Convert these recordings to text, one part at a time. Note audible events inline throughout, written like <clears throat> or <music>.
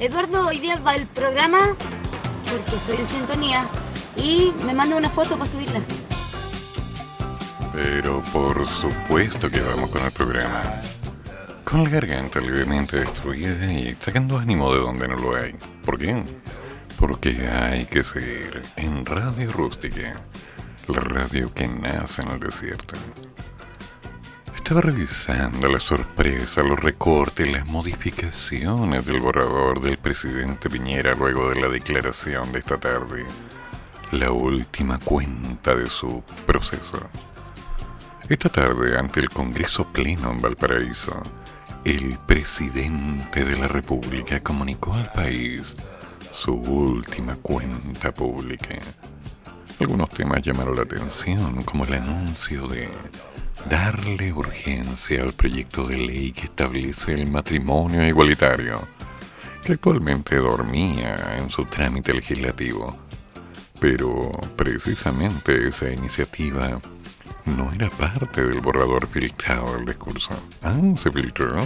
Eduardo, hoy día va el programa porque estoy en sintonía y me manda una foto para subirla. Pero por supuesto que vamos con el programa. Con la garganta levemente destruida y sacando ánimo de donde no lo hay. ¿Por qué? Porque hay que seguir en Radio Rústica, la radio que nace en el desierto. Estaba revisando la sorpresa, los recortes, las modificaciones del borrador del presidente Piñera luego de la declaración de esta tarde, la última cuenta de su proceso. Esta tarde, ante el Congreso Pleno en Valparaíso, el presidente de la República comunicó al país su última cuenta pública. Algunos temas llamaron la atención, como el anuncio de darle urgencia al proyecto de ley que establece el matrimonio igualitario, que actualmente dormía en su trámite legislativo. Pero precisamente esa iniciativa no era parte del borrador filtrado del discurso. Ah, se filtró,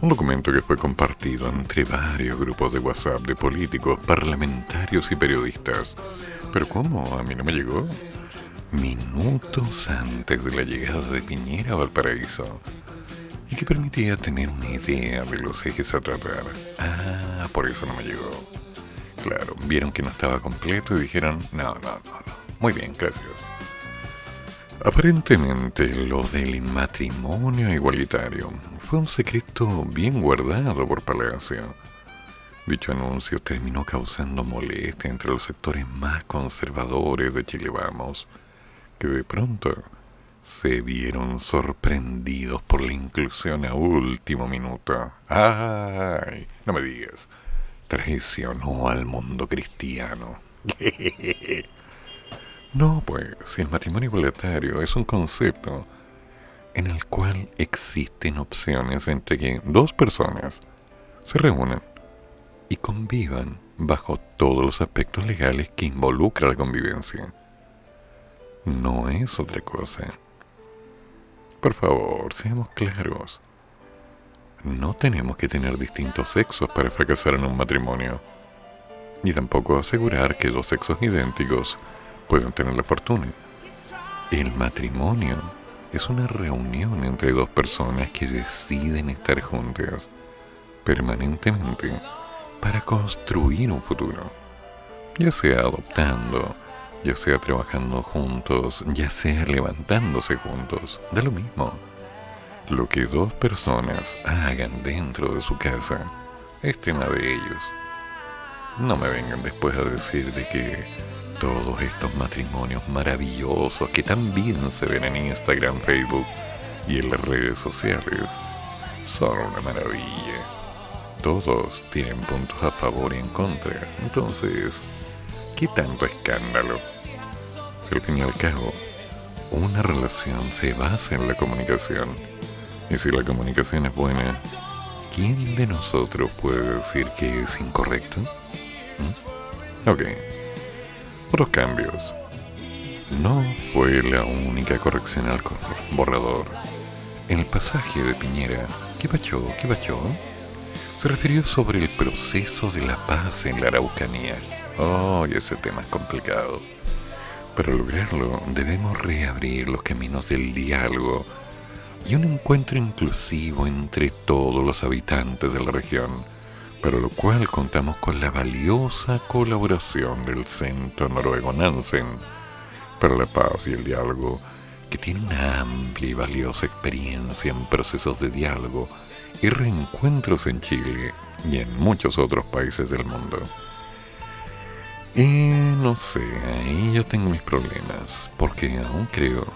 Un documento que fue compartido entre varios grupos de WhatsApp de políticos, parlamentarios y periodistas. Pero ¿cómo? A mí no me llegó minutos antes de la llegada de Piñera a Valparaíso y que permitía tener una idea de los ejes a tratar. Ah, por eso no me llegó. Claro, vieron que no estaba completo y dijeron, no, no, no, no. Muy bien, gracias. Aparentemente lo del matrimonio igualitario fue un secreto bien guardado por Palacio. Dicho anuncio terminó causando molestia entre los sectores más conservadores de Chile Vamos que de pronto se vieron sorprendidos por la inclusión a último minuto. ¡Ay! No me digas. Traicionó al mundo cristiano. <laughs> no, pues, si el matrimonio igualitario es un concepto en el cual existen opciones entre que dos personas se reúnan y convivan bajo todos los aspectos legales que involucra la convivencia no es otra cosa. Por favor, seamos claros. No tenemos que tener distintos sexos para fracasar en un matrimonio. Ni tampoco asegurar que dos sexos idénticos puedan tener la fortuna. El matrimonio es una reunión entre dos personas que deciden estar juntas permanentemente para construir un futuro, ya sea adoptando, ya sea trabajando juntos, ya sea levantándose juntos, da lo mismo. Lo que dos personas hagan dentro de su casa es tema de ellos. No me vengan después a decir de que todos estos matrimonios maravillosos que también se ven en Instagram, Facebook y en las redes sociales son una maravilla. Todos tienen puntos a favor y en contra. Entonces, ¿qué tanto escándalo? Al fin y al cabo, una relación se basa en la comunicación. Y si la comunicación es buena, ¿quién de nosotros puede decir que es incorrecto? ¿Mm? Ok. Otros cambios. No fue la única corrección al borrador. En el pasaje de Piñera, ¿qué pachó? ¿Qué pachó? Se refirió sobre el proceso de la paz en la Araucanía. Oh, ese tema es complicado. Para lograrlo debemos reabrir los caminos del diálogo y un encuentro inclusivo entre todos los habitantes de la región, para lo cual contamos con la valiosa colaboración del Centro Noruego Nansen para la Paz y el Diálogo, que tiene una amplia y valiosa experiencia en procesos de diálogo y reencuentros en Chile y en muchos otros países del mundo. Y no sé, ahí yo tengo mis problemas, porque aún creo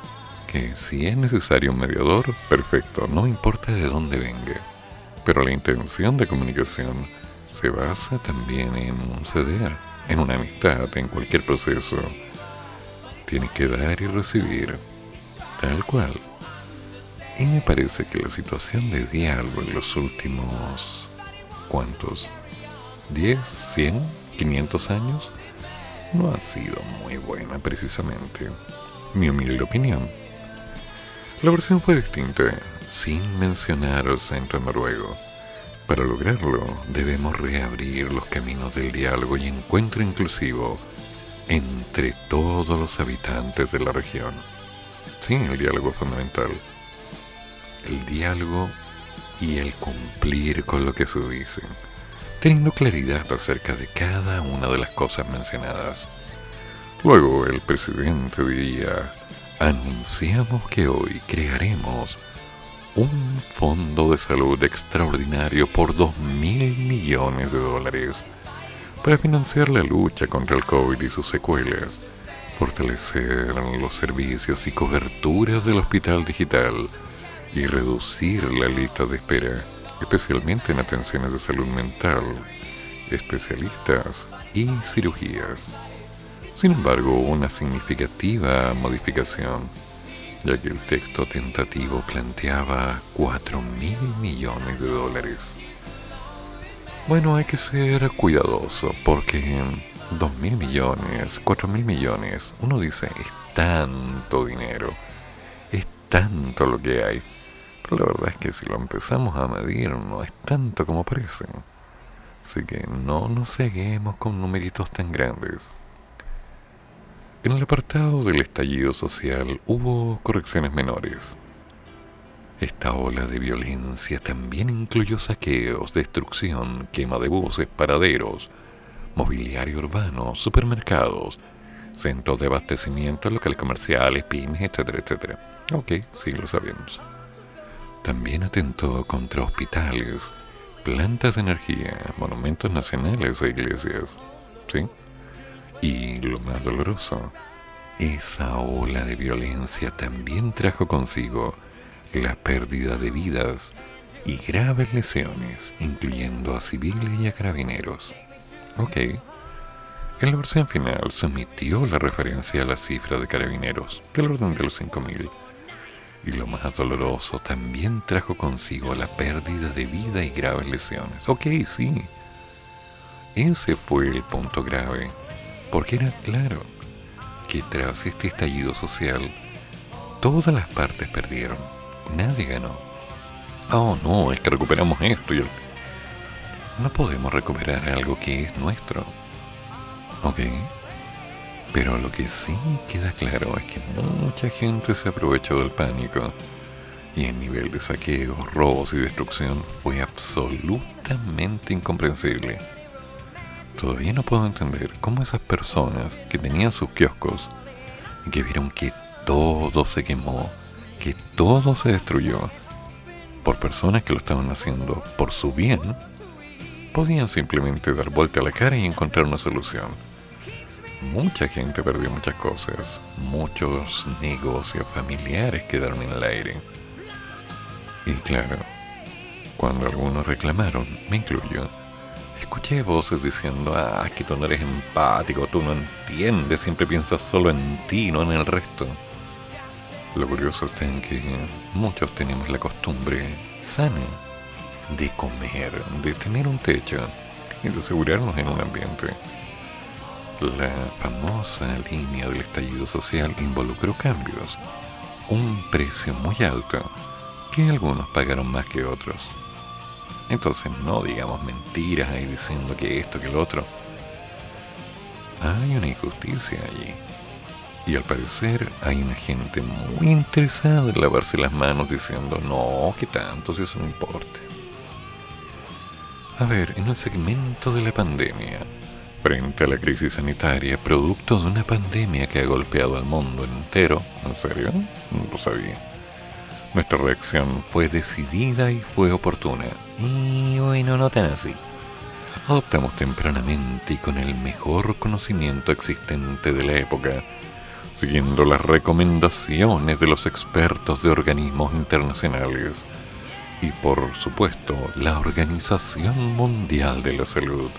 que si es necesario un mediador, perfecto, no importa de dónde venga. Pero la intención de comunicación se basa también en un ceder, en una amistad, en cualquier proceso. Tiene que dar y recibir, tal cual. Y me parece que la situación de diálogo en los últimos... ¿Cuántos? ¿10? ¿100? ¿500 años? No ha sido muy buena precisamente. Mi humilde opinión. La versión fue distinta, sin mencionar al centro noruego. Para lograrlo, debemos reabrir los caminos del diálogo y encuentro inclusivo entre todos los habitantes de la región. Sí, el diálogo es fundamental. El diálogo y el cumplir con lo que se dicen teniendo claridad acerca de cada una de las cosas mencionadas. Luego el presidente diría, anunciamos que hoy crearemos un fondo de salud extraordinario por 2 mil millones de dólares para financiar la lucha contra el COVID y sus secuelas, fortalecer los servicios y coberturas del hospital digital y reducir la lista de espera especialmente en atenciones de salud mental, especialistas y cirugías. Sin embargo, una significativa modificación, ya que el texto tentativo planteaba 4 mil millones de dólares. Bueno, hay que ser cuidadoso porque 2 mil millones, 4 mil millones, uno dice, es tanto dinero, es tanto lo que hay pero la verdad es que si lo empezamos a medir no es tanto como parece. Así que no nos seguimos con numeritos tan grandes. En el apartado del estallido social hubo correcciones menores. Esta ola de violencia también incluyó saqueos, destrucción, quema de buses, paraderos, mobiliario urbano, supermercados, centros de abastecimiento, locales comerciales, pymes, etcétera, etcétera. Ok, sí, lo sabemos. También atentó contra hospitales, plantas de energía, monumentos nacionales e iglesias. ¿Sí? Y lo más doloroso, esa ola de violencia también trajo consigo la pérdida de vidas y graves lesiones, incluyendo a civiles y a carabineros. Ok. En la versión final se omitió la referencia a la cifra de carabineros, del orden de los 5.000 y lo más doloroso, también trajo consigo la pérdida de vida y graves lesiones. Ok, sí. Ese fue el punto grave, porque era claro que tras este estallido social, todas las partes perdieron, nadie ganó. Oh, no, es que recuperamos esto y el... No podemos recuperar algo que es nuestro. ¿Ok? Pero lo que sí queda claro es que mucha gente se aprovechó del pánico y el nivel de saqueos, robos y destrucción fue absolutamente incomprensible. Todavía no puedo entender cómo esas personas que tenían sus kioscos y que vieron que todo se quemó, que todo se destruyó, por personas que lo estaban haciendo por su bien, podían simplemente dar vuelta a la cara y encontrar una solución mucha gente perdió muchas cosas, muchos negocios familiares quedaron en el aire. Y claro, cuando algunos reclamaron, me incluyo, escuché voces diciendo, ah, que tú no eres empático, tú no entiendes, siempre piensas solo en ti, no en el resto. Lo curioso es que muchos tenemos la costumbre sana de comer, de tener un techo y de asegurarnos en un ambiente La famosa línea del estallido social involucró cambios, un precio muy alto que algunos pagaron más que otros. Entonces no digamos mentiras ahí diciendo que esto, que lo otro. Hay una injusticia allí. Y al parecer hay una gente muy interesada en lavarse las manos diciendo, no, que tanto, si eso no importa. A ver, en el segmento de la pandemia, frente a la crisis sanitaria, producto de una pandemia que ha golpeado al mundo entero, ¿en serio? No lo sabía. Nuestra reacción fue decidida y fue oportuna. Y bueno, no tan así. Adoptamos tempranamente y con el mejor conocimiento existente de la época, siguiendo las recomendaciones de los expertos de organismos internacionales y por supuesto la Organización Mundial de la Salud,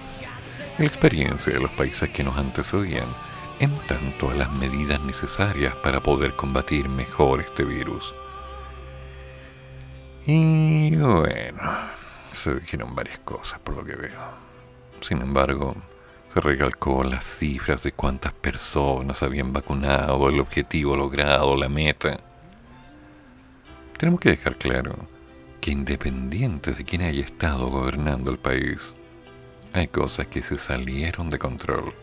la experiencia de los países que nos antecedían en tanto a las medidas necesarias para poder combatir mejor este virus. Y bueno, se dijeron varias cosas por lo que veo. Sin embargo, se recalcó las cifras de cuántas personas habían vacunado, el objetivo logrado, la meta. Tenemos que dejar claro que independiente de quién haya estado gobernando el país, hay cosas que se salieron de control.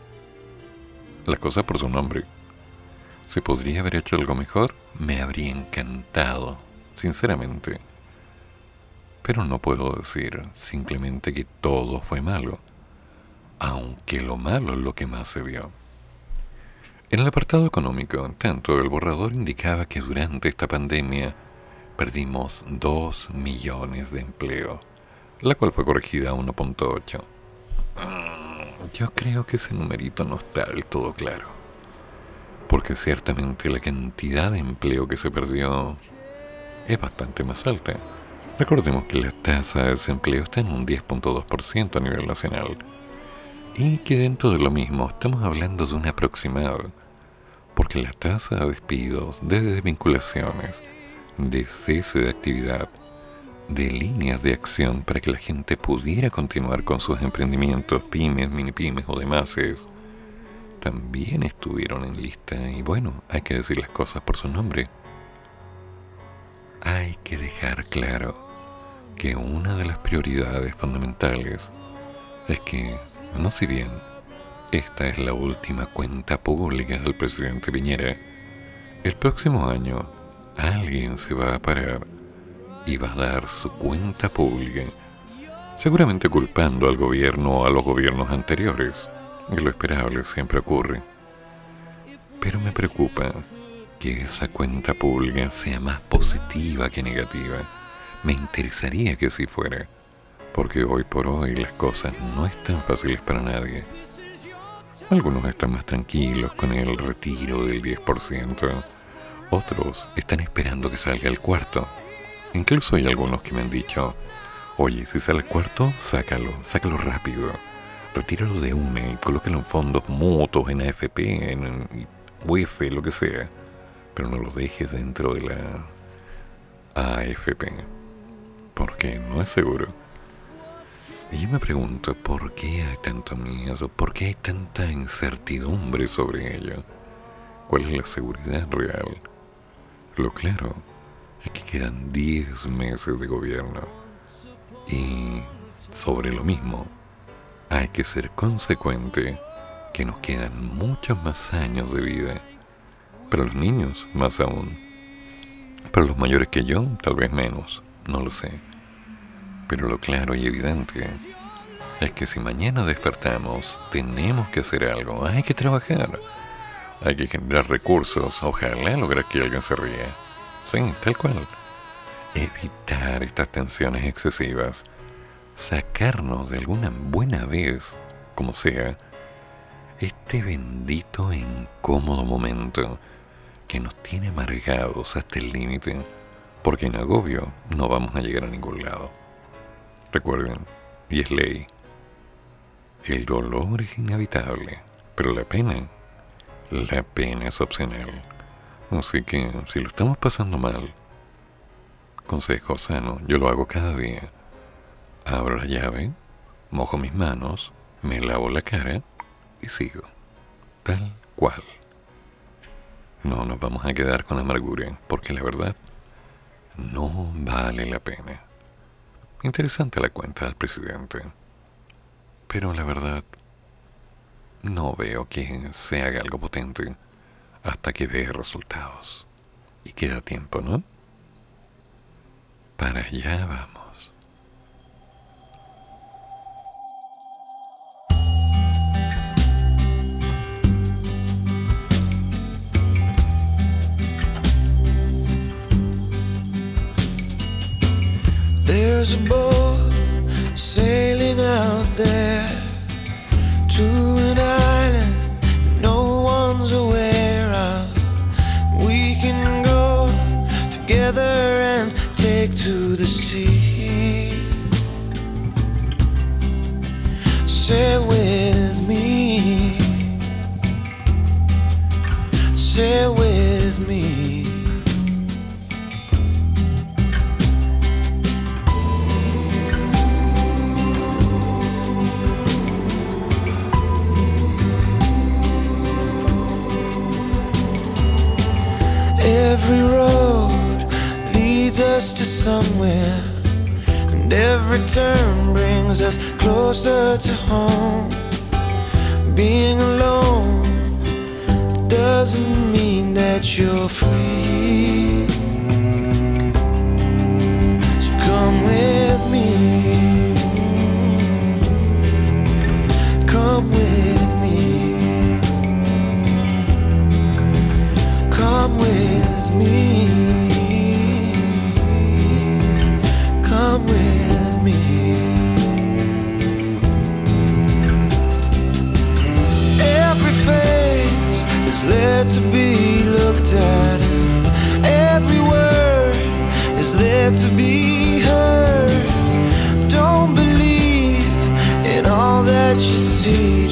Las cosas por su nombre. ¿Se podría haber hecho algo mejor? Me habría encantado, sinceramente. Pero no puedo decir simplemente que todo fue malo, aunque lo malo es lo que más se vio. En el apartado económico, tanto el borrador indicaba que durante esta pandemia perdimos 2 millones de empleo, la cual fue corregida a 1.8. Yo creo que ese numerito no está del todo claro, porque ciertamente la cantidad de empleo que se perdió es bastante más alta. Recordemos que la tasa de desempleo está en un 10.2% a nivel nacional. Y que dentro de lo mismo estamos hablando de un aproximado, porque la tasa de despidos, de desvinculaciones, de cese de actividad, de líneas de acción para que la gente pudiera continuar con sus emprendimientos, pymes, mini pymes o demás, también estuvieron en lista y bueno, hay que decir las cosas por su nombre. Hay que dejar claro que una de las prioridades fundamentales es que, no si bien esta es la última cuenta pública del presidente Piñera, el próximo año alguien se va a parar y va a dar su cuenta pública, seguramente culpando al gobierno o a los gobiernos anteriores, y lo esperable siempre ocurre. Pero me preocupa que esa cuenta pública sea más positiva que negativa me interesaría que así fuera, porque hoy por hoy las cosas no están fáciles para nadie. Algunos están más tranquilos con el retiro del 10%, otros están esperando que salga el cuarto. Incluso hay algunos que me han dicho, oye, si sale el cuarto, sácalo, sácalo rápido. Retíralo de una y colócalo en fondos mutuos, en AFP, en UEF, lo que sea. Pero no lo dejes dentro de la AFP porque no es seguro. Y yo me pregunto, ¿por qué hay tanto miedo? ¿Por qué hay tanta incertidumbre sobre ello? ¿Cuál es la seguridad real? Lo claro que quedan 10 meses de gobierno. Y sobre lo mismo, hay que ser consecuente que nos quedan muchos más años de vida. Para los niños, más aún. Para los mayores que yo, tal vez menos no lo sé. Pero lo claro y evidente es que si mañana despertamos, tenemos que hacer algo, hay que trabajar, hay que generar recursos, ojalá lograr que alguien se ría. Tal cual. Evitar estas tensiones excesivas, sacarnos de alguna buena vez, como sea, este bendito e incómodo momento que nos tiene amargados hasta el límite porque en agobio no vamos a llegar a ningún lado. Recuerden, y es ley, el dolor es inevitable, pero la pena, la pena es opcional. Así que si lo estamos pasando mal, consejo sano, yo lo hago cada día. Abro la llave, mojo mis manos, me lavo la cara y sigo. tal cual. No nos vamos a quedar con amargura, porque la verdad no vale la pena. Interesante la cuenta del presidente, pero la verdad no veo que se haga algo potente hasta que dé resultados. Y queda tiempo, ¿no? Para allá vamos. There's boat sailing out there to the sea. Sail with me. Sail with somewhere, and every turn brings us closer to home. Being alone doesn't mean that you're free. So come with me. Come with me. Come with there to be looked at. Every word is there to be heard. Don't believe in all that you see,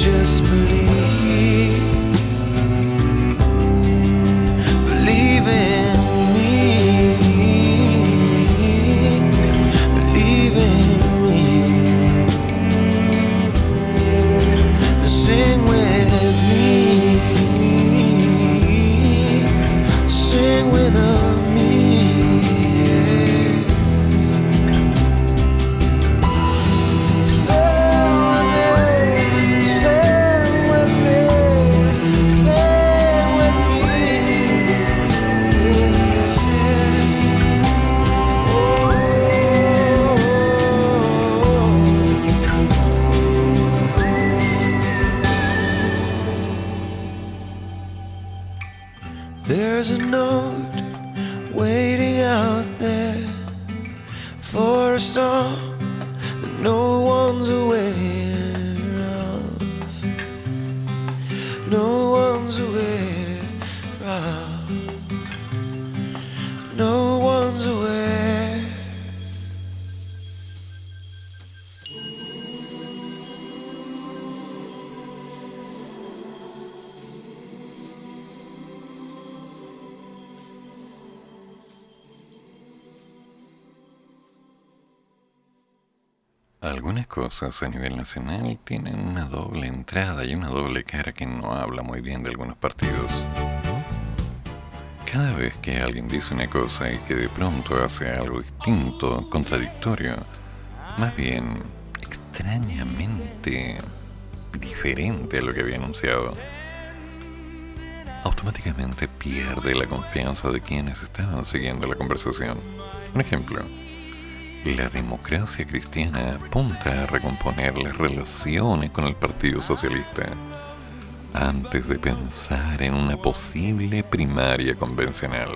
Algunas cosas a nivel nacional tienen una doble entrada y una doble cara que no habla muy bien de algunos partidos. Cada vez que alguien dice una cosa y que de pronto hace algo distinto, contradictorio, más bien extrañamente diferente a lo que había anunciado, automáticamente pierde la confianza de quienes estaban siguiendo la conversación. Un ejemplo, la democracia cristiana apunta a recomponer las relaciones con el Partido Socialista antes de pensar en una posible primaria convencional.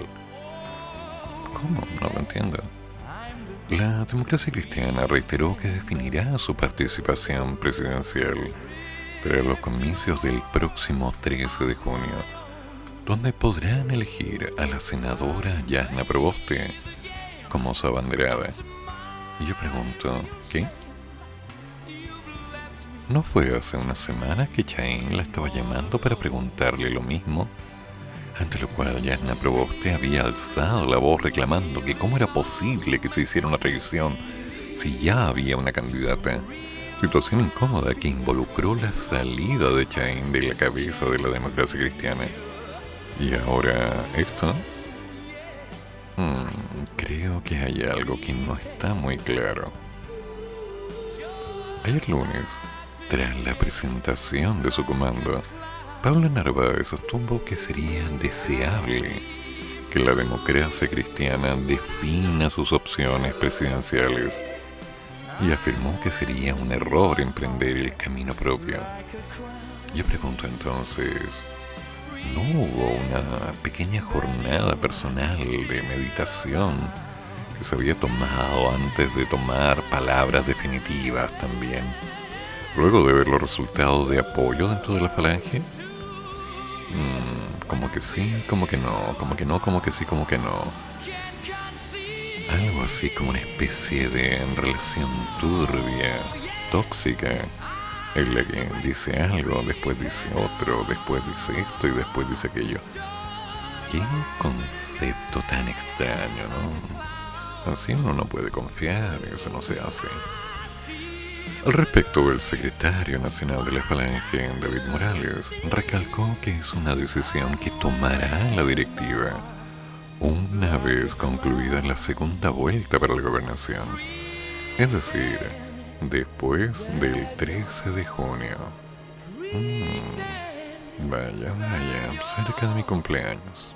¿Cómo? No lo entiendo. La democracia cristiana reiteró que definirá su participación presidencial tras los comicios del próximo 13 de junio, donde podrán elegir a la senadora Yasna Proboste como su abanderada. Y yo pregunto, ¿qué? ¿No fue hace unas semanas que Chain la estaba llamando para preguntarle lo mismo? Ante lo cual Yasna Proboste había alzado la voz reclamando que cómo era posible que se hiciera una traición si ya había una candidata, Situación incómoda que involucró la salida de Chain de la cabeza de la democracia cristiana. Y ahora esto. Hmm, creo que hay algo que no está muy claro. Ayer lunes, tras la presentación de su comando, Pablo Narváez sostuvo que sería deseable que la democracia cristiana defina sus opciones presidenciales y afirmó que sería un error emprender el camino propio. Yo pregunto entonces, ¿no hubo una pequeña jornada personal de meditación que se había tomado antes de tomar palabras definitivas también? Luego de ver los resultados de apoyo dentro de la falange, mm, como que sí, como que no, como que no, como que sí, como que no algo así como una especie de relación turbia, tóxica, en la dice algo, después dice otro, después dice esto y después dice aquello. Qué concepto tan extraño, ¿no? Así uno no puede confiar, eso no se hace. Al respecto, el secretario nacional de la Falange, David Morales, recalcó que es una decisión que tomará la directiva una vez concluida la segunda vuelta para la gobernación, es decir, después del 13 de junio. Mm, vaya, vaya, cerca de mi cumpleaños.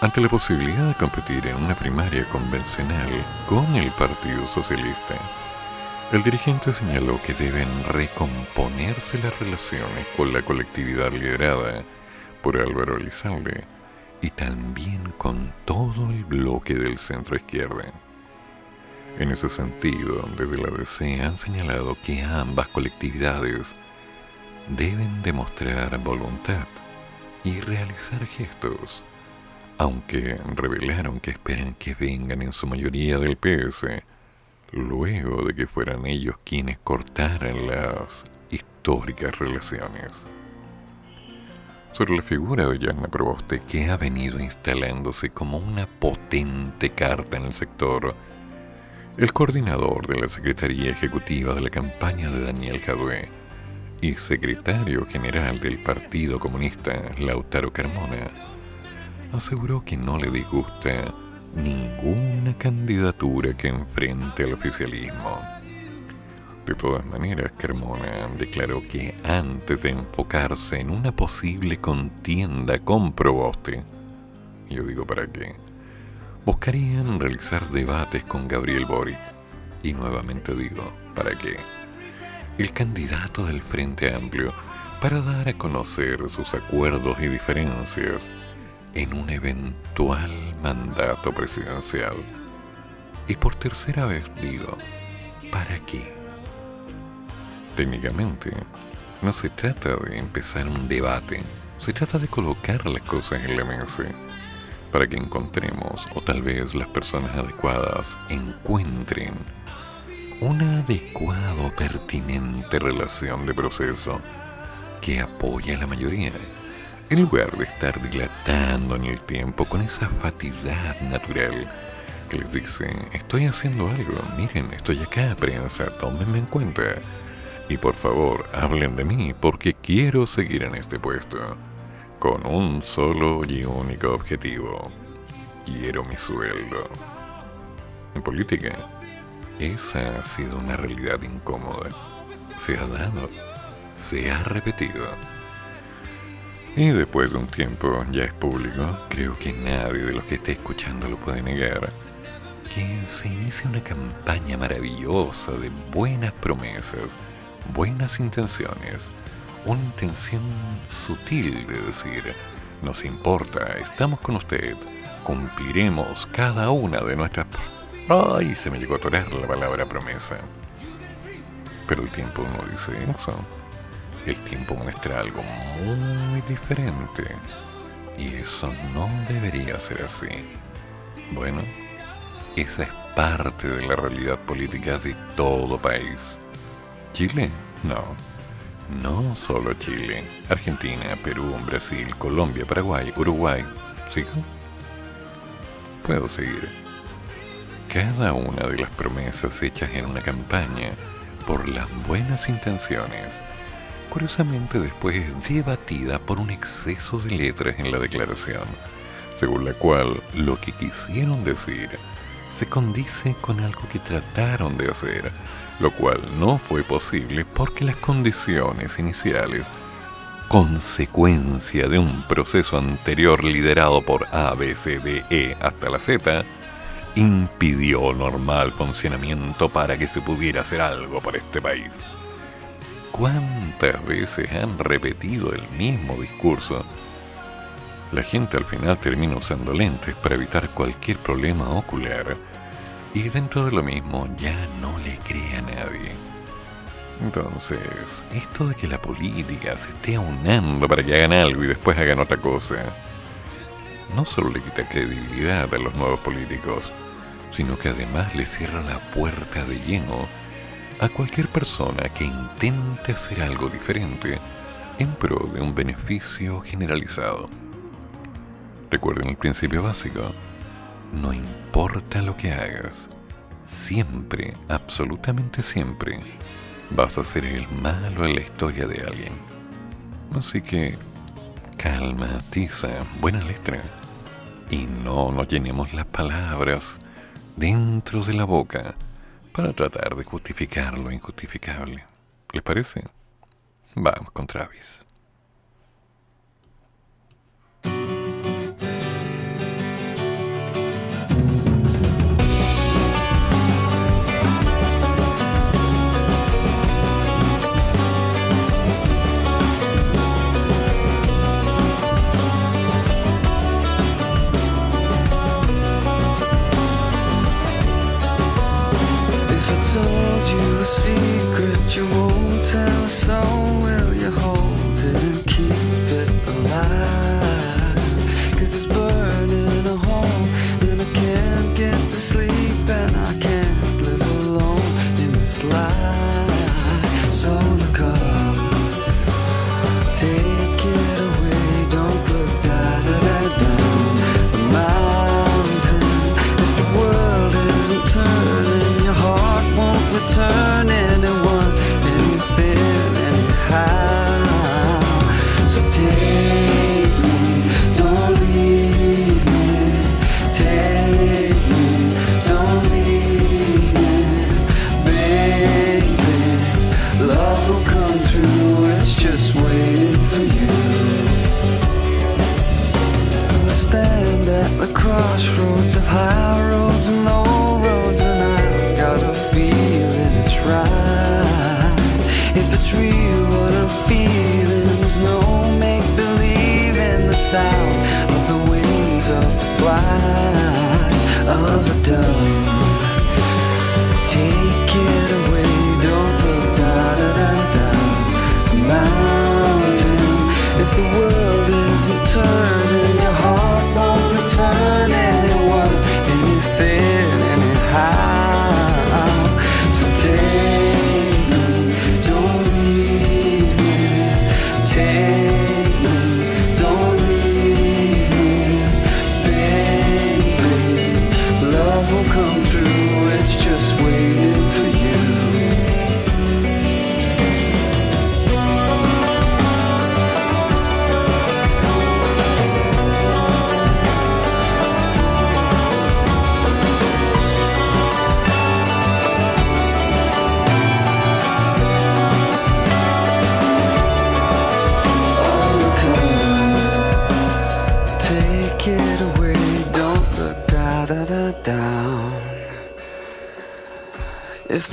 Ante la posibilidad de competir en una primaria convencional con el Partido Socialista, el dirigente señaló que deben recomponerse las relaciones con la colectividad liderada por Álvaro Elizalde y también con todo el bloque del centro izquierda. En ese sentido, desde la DC han señalado que ambas colectividades deben demostrar voluntad y realizar gestos, aunque revelaron que esperan que vengan en su mayoría del PS, luego de que fueran ellos quienes cortaran las históricas relaciones sobre la figura de Yanna Proboste que ha venido instalándose como una potente carta en el sector. El coordinador de la Secretaría Ejecutiva de la campaña de Daniel Jadue y secretario general del Partido Comunista Lautaro Carmona aseguró que no le disgusta ninguna candidatura que enfrente al oficialismo. De todas maneras, Carmona declaró que antes de enfocarse en una posible contienda con Proboste, yo digo para qué, buscarían realizar debates con Gabriel Boric. Y nuevamente digo, ¿para qué? El candidato del Frente Amplio para dar a conocer sus acuerdos y diferencias en un eventual mandato presidencial. Y por tercera vez digo, ¿para qué? Técnicamente, no se trata de empezar un debate, se trata de colocar las cosas en la mesa para que encontremos, o tal vez las personas adecuadas encuentren, una adecuada o pertinente relación de proceso que apoye a la mayoría, en lugar de estar dilatando en el tiempo con esa fatigadad natural que les dice, estoy haciendo algo, miren, estoy acá, prensa, tómenme en cuenta y por favor, hablen de mí porque quiero seguir en este puesto. Con un solo y único objetivo. Quiero mi sueldo. En política, esa ha sido una realidad incómoda. Se ha dado, se ha repetido. Y después de un tiempo, ya es público, creo que nadie de los que esté escuchando lo puede negar, que se inicia una campaña maravillosa de buenas promesas buenas intenciones, una intención sutil de decir, nos importa, estamos con usted, cumpliremos cada una de nuestras... ¡Ay! Se me llegó a atorar la palabra promesa. Pero el tiempo no dice eso. El tiempo muestra algo muy diferente. Y eso no debería ser así. Bueno, esa es parte de la realidad política de todo país. Chile, no. No solo Chile, Argentina, Perú, Brasil, Colombia, Paraguay, Uruguay. ¿Sigo? Puedo seguir. Cada una de las promesas hechas en una campaña por las buenas intenciones, curiosamente después es debatida por un exceso de letras en la declaración, según la cual lo que quisieron decir se condice con algo que trataron de hacer, lo cual no fue posible porque las condiciones iniciales consecuencia de un proceso anterior liderado por A, B, C, D, E hasta la Z, impidió normal funcionamiento para que se pudiera hacer algo por este país. ¿Cuántas veces han repetido el mismo discurso? La gente al final termina usando lentes para evitar cualquier problema ocular y dentro de lo mismo ya no le cree a nadie. Entonces, esto de que la política se esté aunando para que hagan algo y después hagan otra cosa, no solo le quita credibilidad a los nuevos políticos, sino que además le cierra la puerta de lleno a cualquier persona que intente hacer algo diferente en pro de un beneficio generalizado. Recuerden el principio básico, no importa lo que hagas, siempre, absolutamente siempre, vas a ser el malo en la historia de alguien. Así que calma, tiza, buena letra. Y no nos llenemos las palabras dentro de la boca para tratar de justificar lo injustificable. ¿Les parece? Vamos con Travis.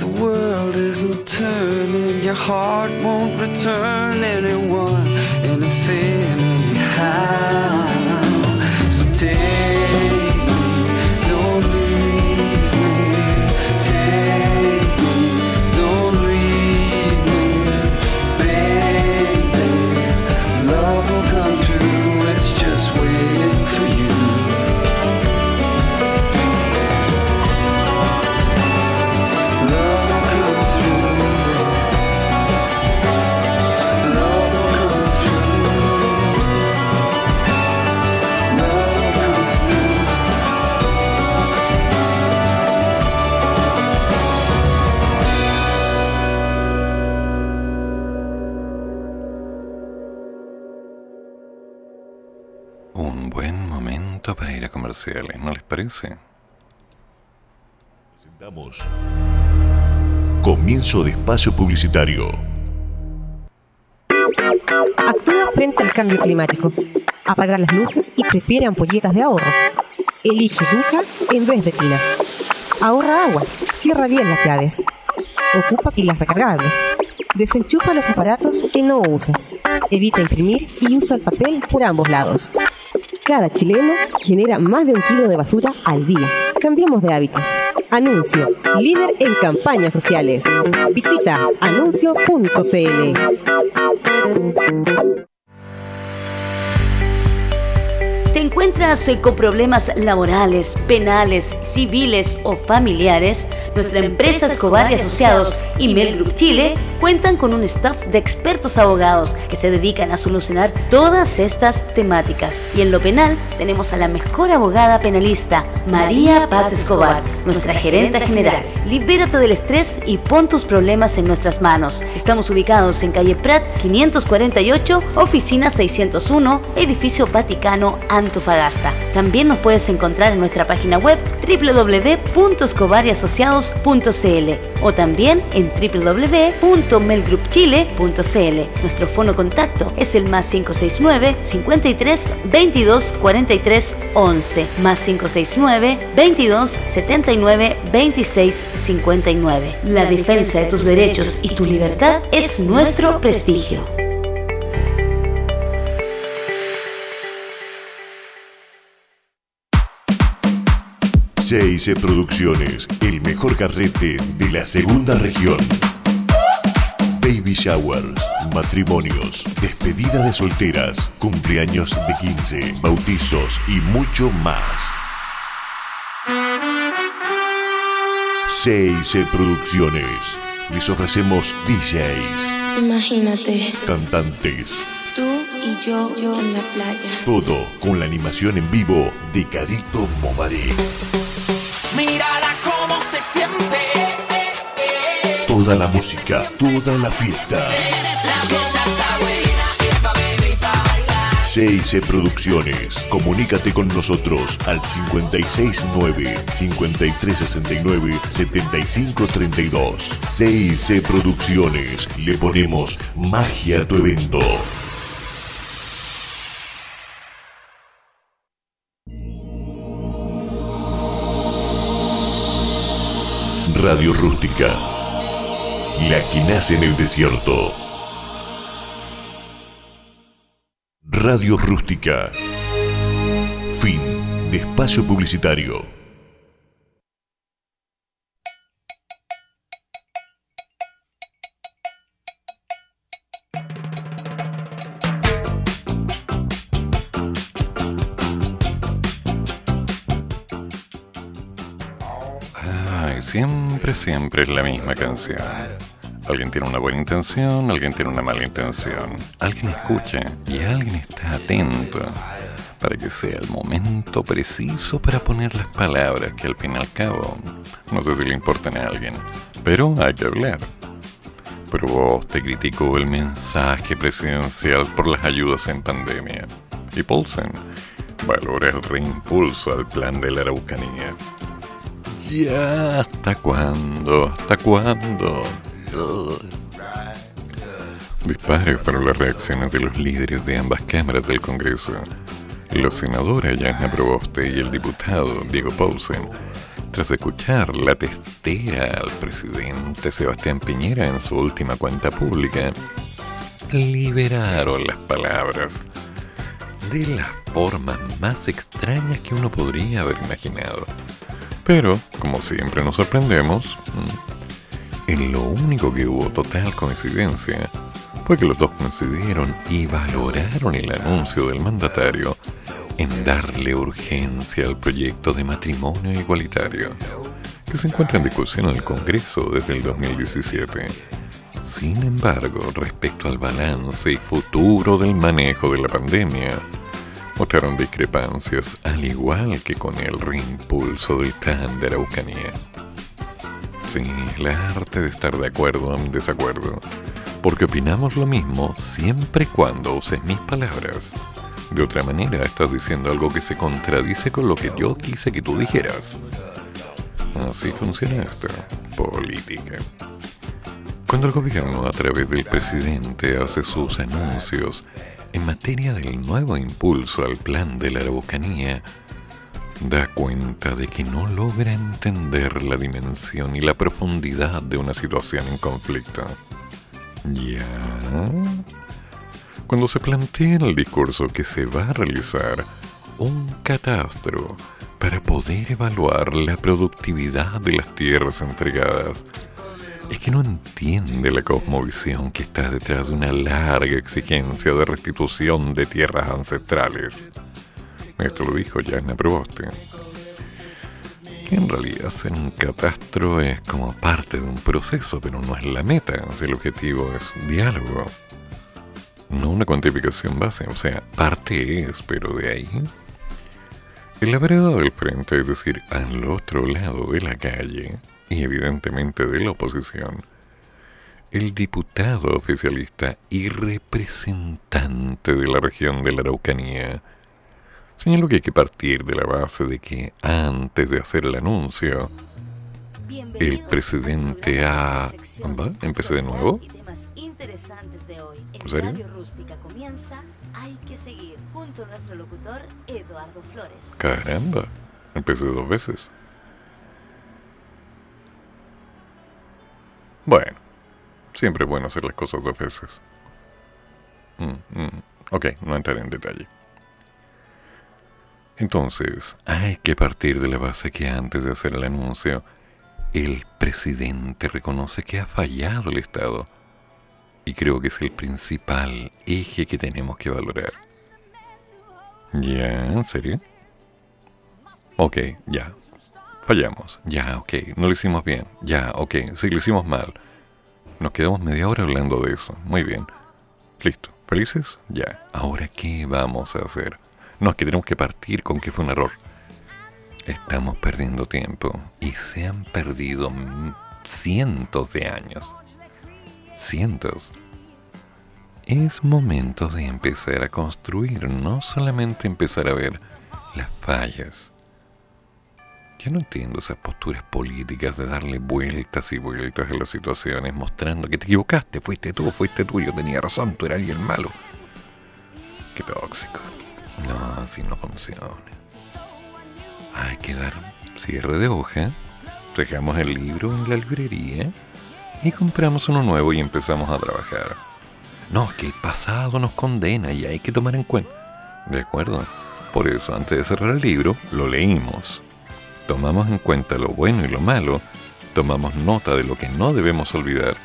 the world isn't turning, your heart won't return anyone anything. Comerciales, ¿no les parece? Presentamos Comienzo de espacio publicitario. Actúa frente al cambio climático. Apaga las luces y prefiere ampolletas de ahorro. Elige Duca en vez de tina. Ahorra agua. Cierra bien las llaves. Ocupa pilas recargables. Desenchufa los aparatos que no usas. Evita imprimir y usa el papel por ambos lados. Cada chileno genera más de un kilo de basura al día. Cambiemos de hábitos. Anuncio. Líder en campañas sociales. Visita anuncio.cl. ¿Te encuentras eh, con problemas laborales, penales, civiles o familiares? Nuestra empresa Escobar y Asociados y Mel Group Chile cuentan con un staff de expertos abogados que se dedican a solucionar todas estas temáticas. Y en lo penal tenemos a la mejor abogada penalista, María Paz Escobar, nuestra gerente general. Libérate del estrés y pon tus problemas en nuestras manos. Estamos ubicados en calle Prat 548, oficina 601, edificio Vaticano, Antofagasta. También nos puedes encontrar en nuestra página web www.escobariasociados.cl o también en www.melgroupchile.cl. Nuestro fono contacto es el más 569 53 22 43 11 más 569 22 79 26 59. La defensa de tus derechos y tu libertad es nuestro prestigio. CIC Producciones, el mejor carrete de la segunda región. Baby showers, matrimonios, despedidas de solteras, cumpleaños de 15, bautizos y mucho más. CIC Producciones. Les ofrecemos DJs, Imagínate, cantantes, y yo, yo en la playa. todo con la animación en vivo de Carito Momaré. Mírala cómo se siente. Toda la música, toda la fiesta. CIC Producciones. Comunícate con nosotros al 569-5369-7532. CIC Producciones. Le ponemos magia a tu evento. Radio Rústica. La que nace en el desierto. Radio Rústica. Fin de espacio publicitario. Siempre, siempre es la misma canción. Alguien tiene una buena intención, alguien tiene una mala intención. Alguien escucha y alguien está atento para que sea el momento preciso para poner las palabras que al fin y al cabo no sé si le importan a alguien, pero hay que hablar. Pero vos te criticó el mensaje presidencial por las ayudas en pandemia. Y Paulsen valora el reimpulso al plan de la Araucanía. Ya, ¿hasta cuándo? ¿Hasta cuándo? Dispares fueron las reacciones de los líderes de ambas cámaras del Congreso. Los senadores Yasna Proboste y el diputado Diego Paulsen, tras escuchar la testera al presidente Sebastián Piñera en su última cuenta pública, liberaron las palabras de las formas más extrañas que uno podría haber imaginado. Pero, como siempre nos sorprendemos, mm, en lo único que hubo total coincidencia fue que los dos coincidieron y valoraron el anuncio del mandatario en darle urgencia al proyecto de matrimonio igualitario, que se encuentra en discusión en el Congreso desde el 2017. Sin embargo, respecto al balance y futuro del manejo de la pandemia, mostraron discrepancias al igual que con el reimpulso del plan de Araucanía. Sí, el arte de estar de acuerdo en desacuerdo, porque opinamos lo mismo siempre y cuando uses mis palabras, De otra manera, estás diciendo algo que se contradice con lo que yo quise que tú dijeras. Así funciona esto. Política. Cuando el gobierno, a través del presidente, hace sus anuncios en materia del nuevo impulso al plan de la Araucanía, da cuenta de que no logra entender la dimensión y la profundidad de una situación en conflicto. ¿Ya? Cuando se plantea en el discurso que se va a realizar un catastro para poder evaluar la productividad de las tierras entregadas, es que no entiende la cosmovisión que está detrás de una larga exigencia de restitución de tierras ancestrales. Esto lo dijo Jana Proboste. Que en realidad hacer un catastro es como parte de un proceso, pero no es la meta. Si el objetivo es diálogo, no una cuantificación base. O sea, parte es, pero de ahí. En la vereda del frente, es decir, al otro lado de la calle, y evidentemente de la oposición, el diputado oficialista y representante de la región de la Araucanía señaló que hay que partir de la base de que antes de hacer el anuncio, el presidente ha... ¿Va? ¿Empecé de nuevo? ¿En serio? Hay que seguir junto a nuestro locutor Eduardo Flores. Caramba, empecé dos veces. Bueno, siempre es bueno hacer las cosas dos veces. Mm, mm. Ok, no entraré en detalle. Entonces, hay que partir de la base que antes de hacer el anuncio, el presidente reconoce que ha fallado el Estado. Y creo que es el principal eje que tenemos que valorar. ¿Ya? ¿En serio? Ok, ya. Fallamos. Ya, ok. No lo hicimos bien. Ya, ok. Sí, lo hicimos mal. Nos quedamos media hora hablando de eso. Muy bien. Listo. ¿Felices? Ya. Ahora, ¿qué vamos a hacer? No, es que tenemos que partir con que fue un error. Estamos perdiendo tiempo y se han perdido cientos de años. Cientos. Es momento de empezar a construir, no solamente empezar a ver las fallas. Yo no entiendo esas posturas políticas de darle vueltas y vueltas a las situaciones mostrando que te equivocaste, fuiste tú, fuiste tú, yo tenía razón, tú eras alguien malo. Qué tóxico. No, así no funciona. Hay que dar cierre de hoja, dejamos el libro en la librería y compramos uno nuevo y empezamos a trabajar. No, que el pasado nos condena y hay que tomar en cuenta. De acuerdo. Por eso, antes de cerrar el libro, lo leímos. Tomamos en cuenta lo bueno y lo malo, tomamos nota de lo que no debemos olvidar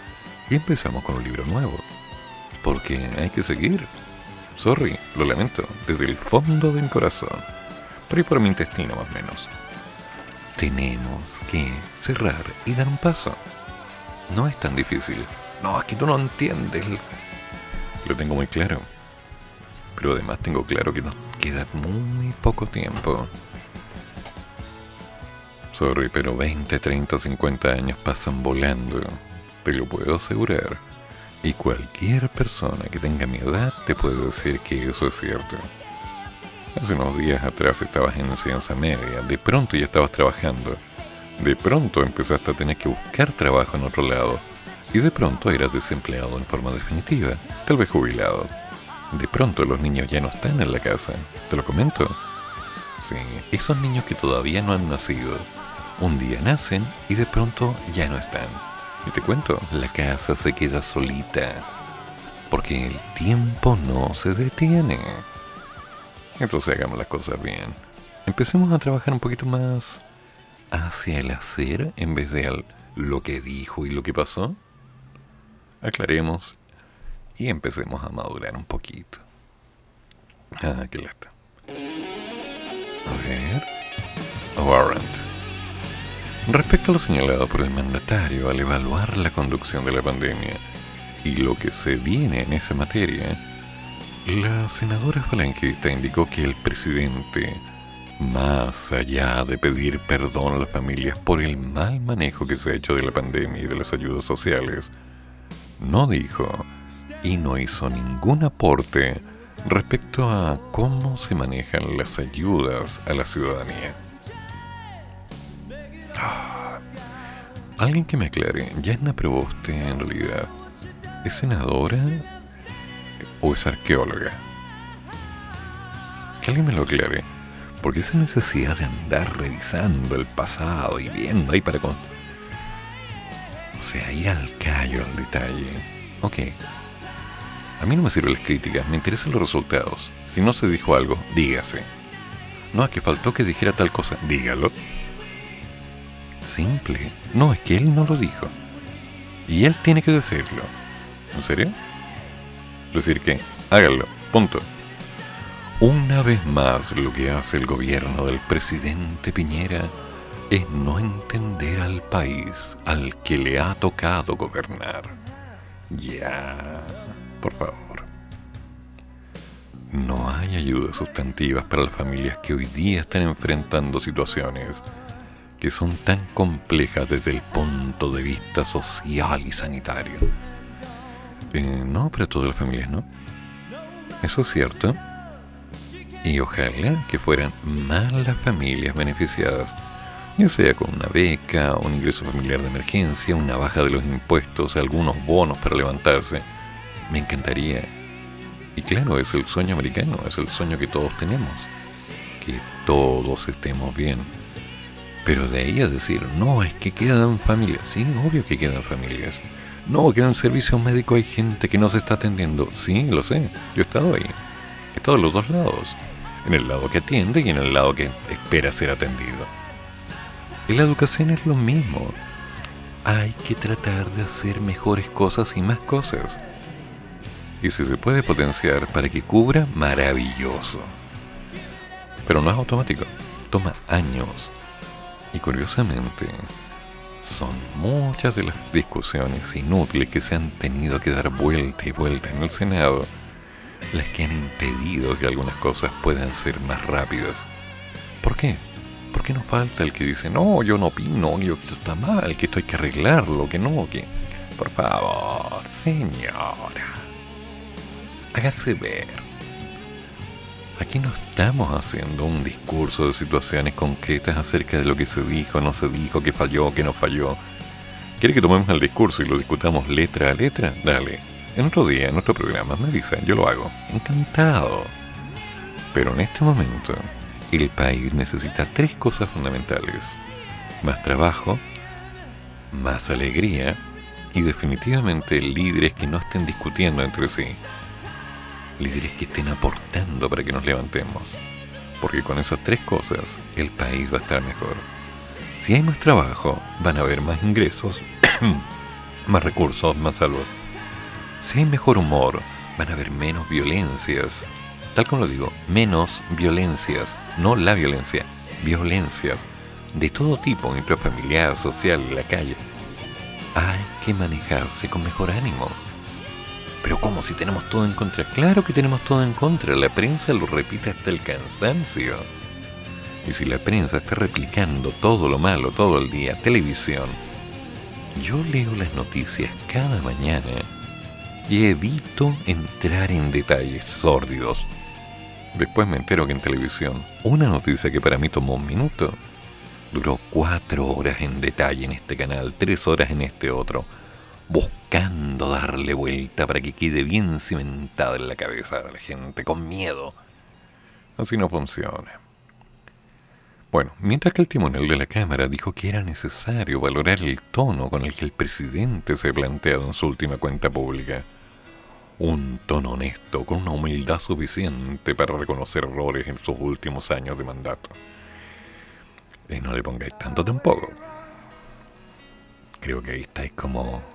y empezamos con un libro nuevo. Porque hay que seguir. Sorry, lo lamento, desde el fondo del corazón. Por ahí por mi intestino más o menos. Tenemos que cerrar y dar un paso. No es tan difícil. No, es que tú no entiendes. Lo tengo muy claro. Pero además tengo claro que nos queda muy poco tiempo. Sorry, pero 20, 30, 50 años pasan volando. Te lo puedo asegurar. Y cualquier persona que tenga mi edad te puede decir que eso es cierto. Hace unos días atrás estabas en enseñanza media, de pronto ya estabas trabajando. De pronto empezaste a tener que buscar trabajo en otro lado. Y de pronto eras desempleado en forma definitiva, tal vez jubilado. De pronto los niños ya no están en la casa. ¿Te lo comento? Sí, esos niños que todavía no han nacido, un día nacen y de pronto ya no están. Y te cuento, la casa se queda solita. Porque el tiempo no se detiene. Entonces hagamos las cosas bien. Empecemos a trabajar un poquito más hacia el hacer en vez de al lo que dijo y lo que pasó. Aclaremos y empecemos a madurar un poquito. Ah, qué lata. A ver. Warrant. Respecto a lo señalado por el mandatario al evaluar la conducción de la pandemia y lo que se viene en esa materia, la senadora falangista indicó que el presidente, más allá de pedir perdón a las familias por el mal manejo que se ha hecho de la pandemia y de las ayudas sociales, no dijo y no hizo ningún aporte respecto a cómo se manejan las ayudas a la ciudadanía. Ah, alguien que me aclare, ¿Yasna Proboste en realidad es senadora o es arqueóloga? Que alguien me lo aclare. Porque esa necesidad de andar revisando el pasado y viendo ahí para... Con... O sea, ir al callo, al detalle. Ok. A mí no me sirven las críticas, me interesan los resultados. Si no se dijo algo, dígase. No, es que faltó que dijera tal cosa, dígalo. Simple. No, es que él no lo dijo. Y él tiene que decirlo. ¿En serio? Decir que, háganlo, punto. Una vez más lo que hace el gobierno del presidente Piñera es no entender al país al que le ha tocado gobernar. Ya, por favor. No hay ayudas sustantivas para las familias que hoy día están enfrentando situaciones que son tan complejas desde el punto de vista social y sanitario. Eh, no, para todas las familias no. Eso es cierto. Y ojalá que fueran más las familias beneficiadas, ya sea con una beca, un ingreso familiar de emergencia, una baja de los impuestos, algunos bonos para levantarse. Me encantaría. Y claro, es el sueño americano, es el sueño que todos tenemos. Que todos estemos bien. Pero de ahí a decir, no, es que quedan familias. Sí, obvio que quedan familias. No, que en el servicio médico hay gente que no se está atendiendo. Sí, lo sé. Yo he estado ahí. He estado en los dos lados en el lado que atiende y en el lado que espera ser atendido. En la educación es lo mismo. Hay que tratar de hacer mejores cosas y más cosas. Y si se puede potenciar para que cubra, maravilloso. Pero no es automático. Toma años. Y curiosamente, son muchas de las discusiones inútiles que se han tenido que dar vuelta y vuelta en el Senado las que han impedido que algunas cosas puedan ser más rápidas. ¿Por qué? ¿Por qué nos falta el que dice, no, yo no opino, yo que esto está mal, que esto hay que arreglarlo, que no, que... Por favor, señora, hágase ver. Aquí no estamos haciendo un discurso de situaciones concretas acerca de lo que se dijo, no se dijo, que falló, que no falló. ¿Quiere que tomemos el discurso y lo discutamos letra a letra? Dale. En otro día, en otro programa, me dicen, yo lo hago. Encantado. Pero en este momento, el país necesita tres cosas fundamentales. Más trabajo, más alegría y definitivamente líderes que no estén discutiendo entre sí. Líderes que estén aportando para que nos levantemos. Porque con esas tres cosas el país va a estar mejor. Si hay más trabajo, van a haber más ingresos, <clears throat> más recursos, más salud. Si hay mejor humor, van a haber menos violencias. Tal como lo digo, menos violencias, no la violencia, violencias de todo tipo, intrafamiliar, social, en la calle. Hay que manejarse con mejor ánimo. Pero ¿cómo si tenemos todo en contra? Claro que tenemos todo en contra. La prensa lo repite hasta el cansancio. Y si la prensa está replicando todo lo malo todo el día, televisión, yo leo las noticias cada mañana y evito entrar en detalles sórdidos. Después me entero que en televisión, una noticia que para mí tomó un minuto, duró cuatro horas en detalle en este canal, tres horas en este otro, buscando darle vuelta para que quede bien cimentada en la cabeza de la gente, con miedo. Así no funciona. Bueno, mientras que el timonel de la Cámara dijo que era necesario valorar el tono con el que el presidente se ha planteado en su última cuenta pública, un tono honesto con una humildad suficiente para reconocer errores en sus últimos años de mandato. Y no le pongáis tanto tampoco. Creo que ahí estáis como...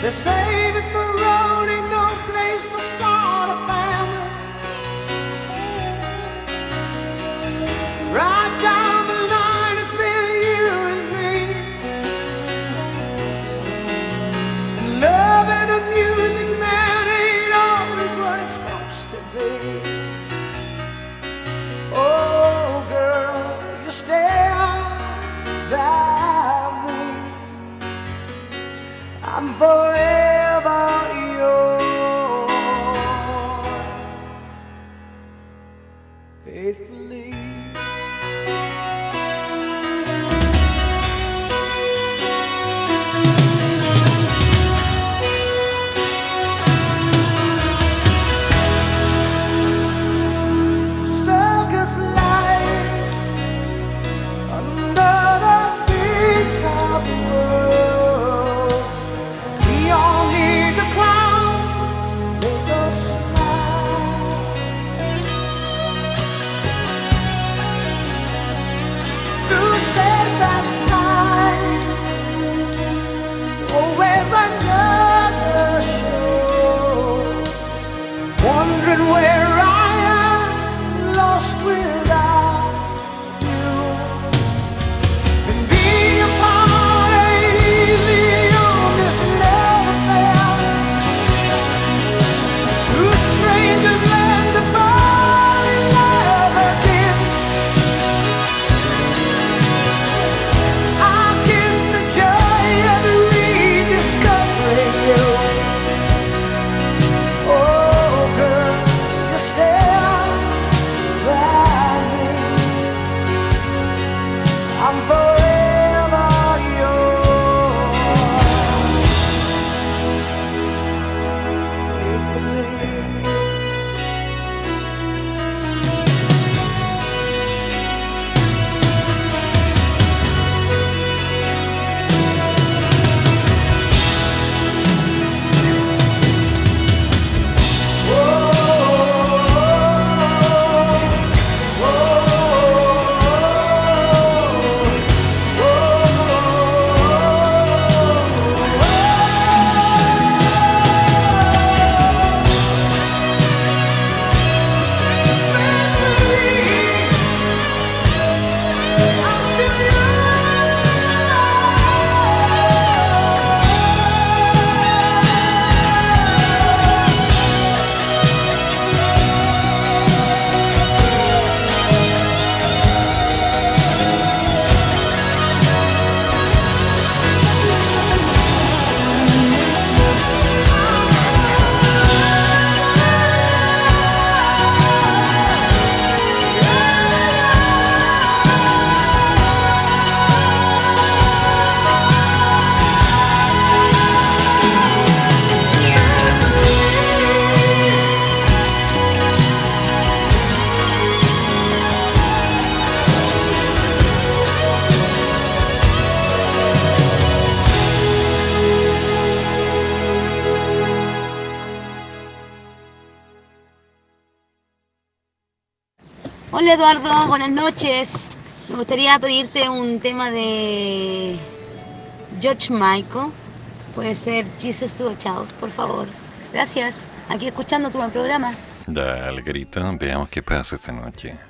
They say that Eduardo, buenas noches. Me gustaría pedirte un tema de George Michael. Puede ser Jesus to a Child, por favor. Gracias. Aquí escuchando tu buen programa. Dale, grita. Veamos qué pasa esta noche.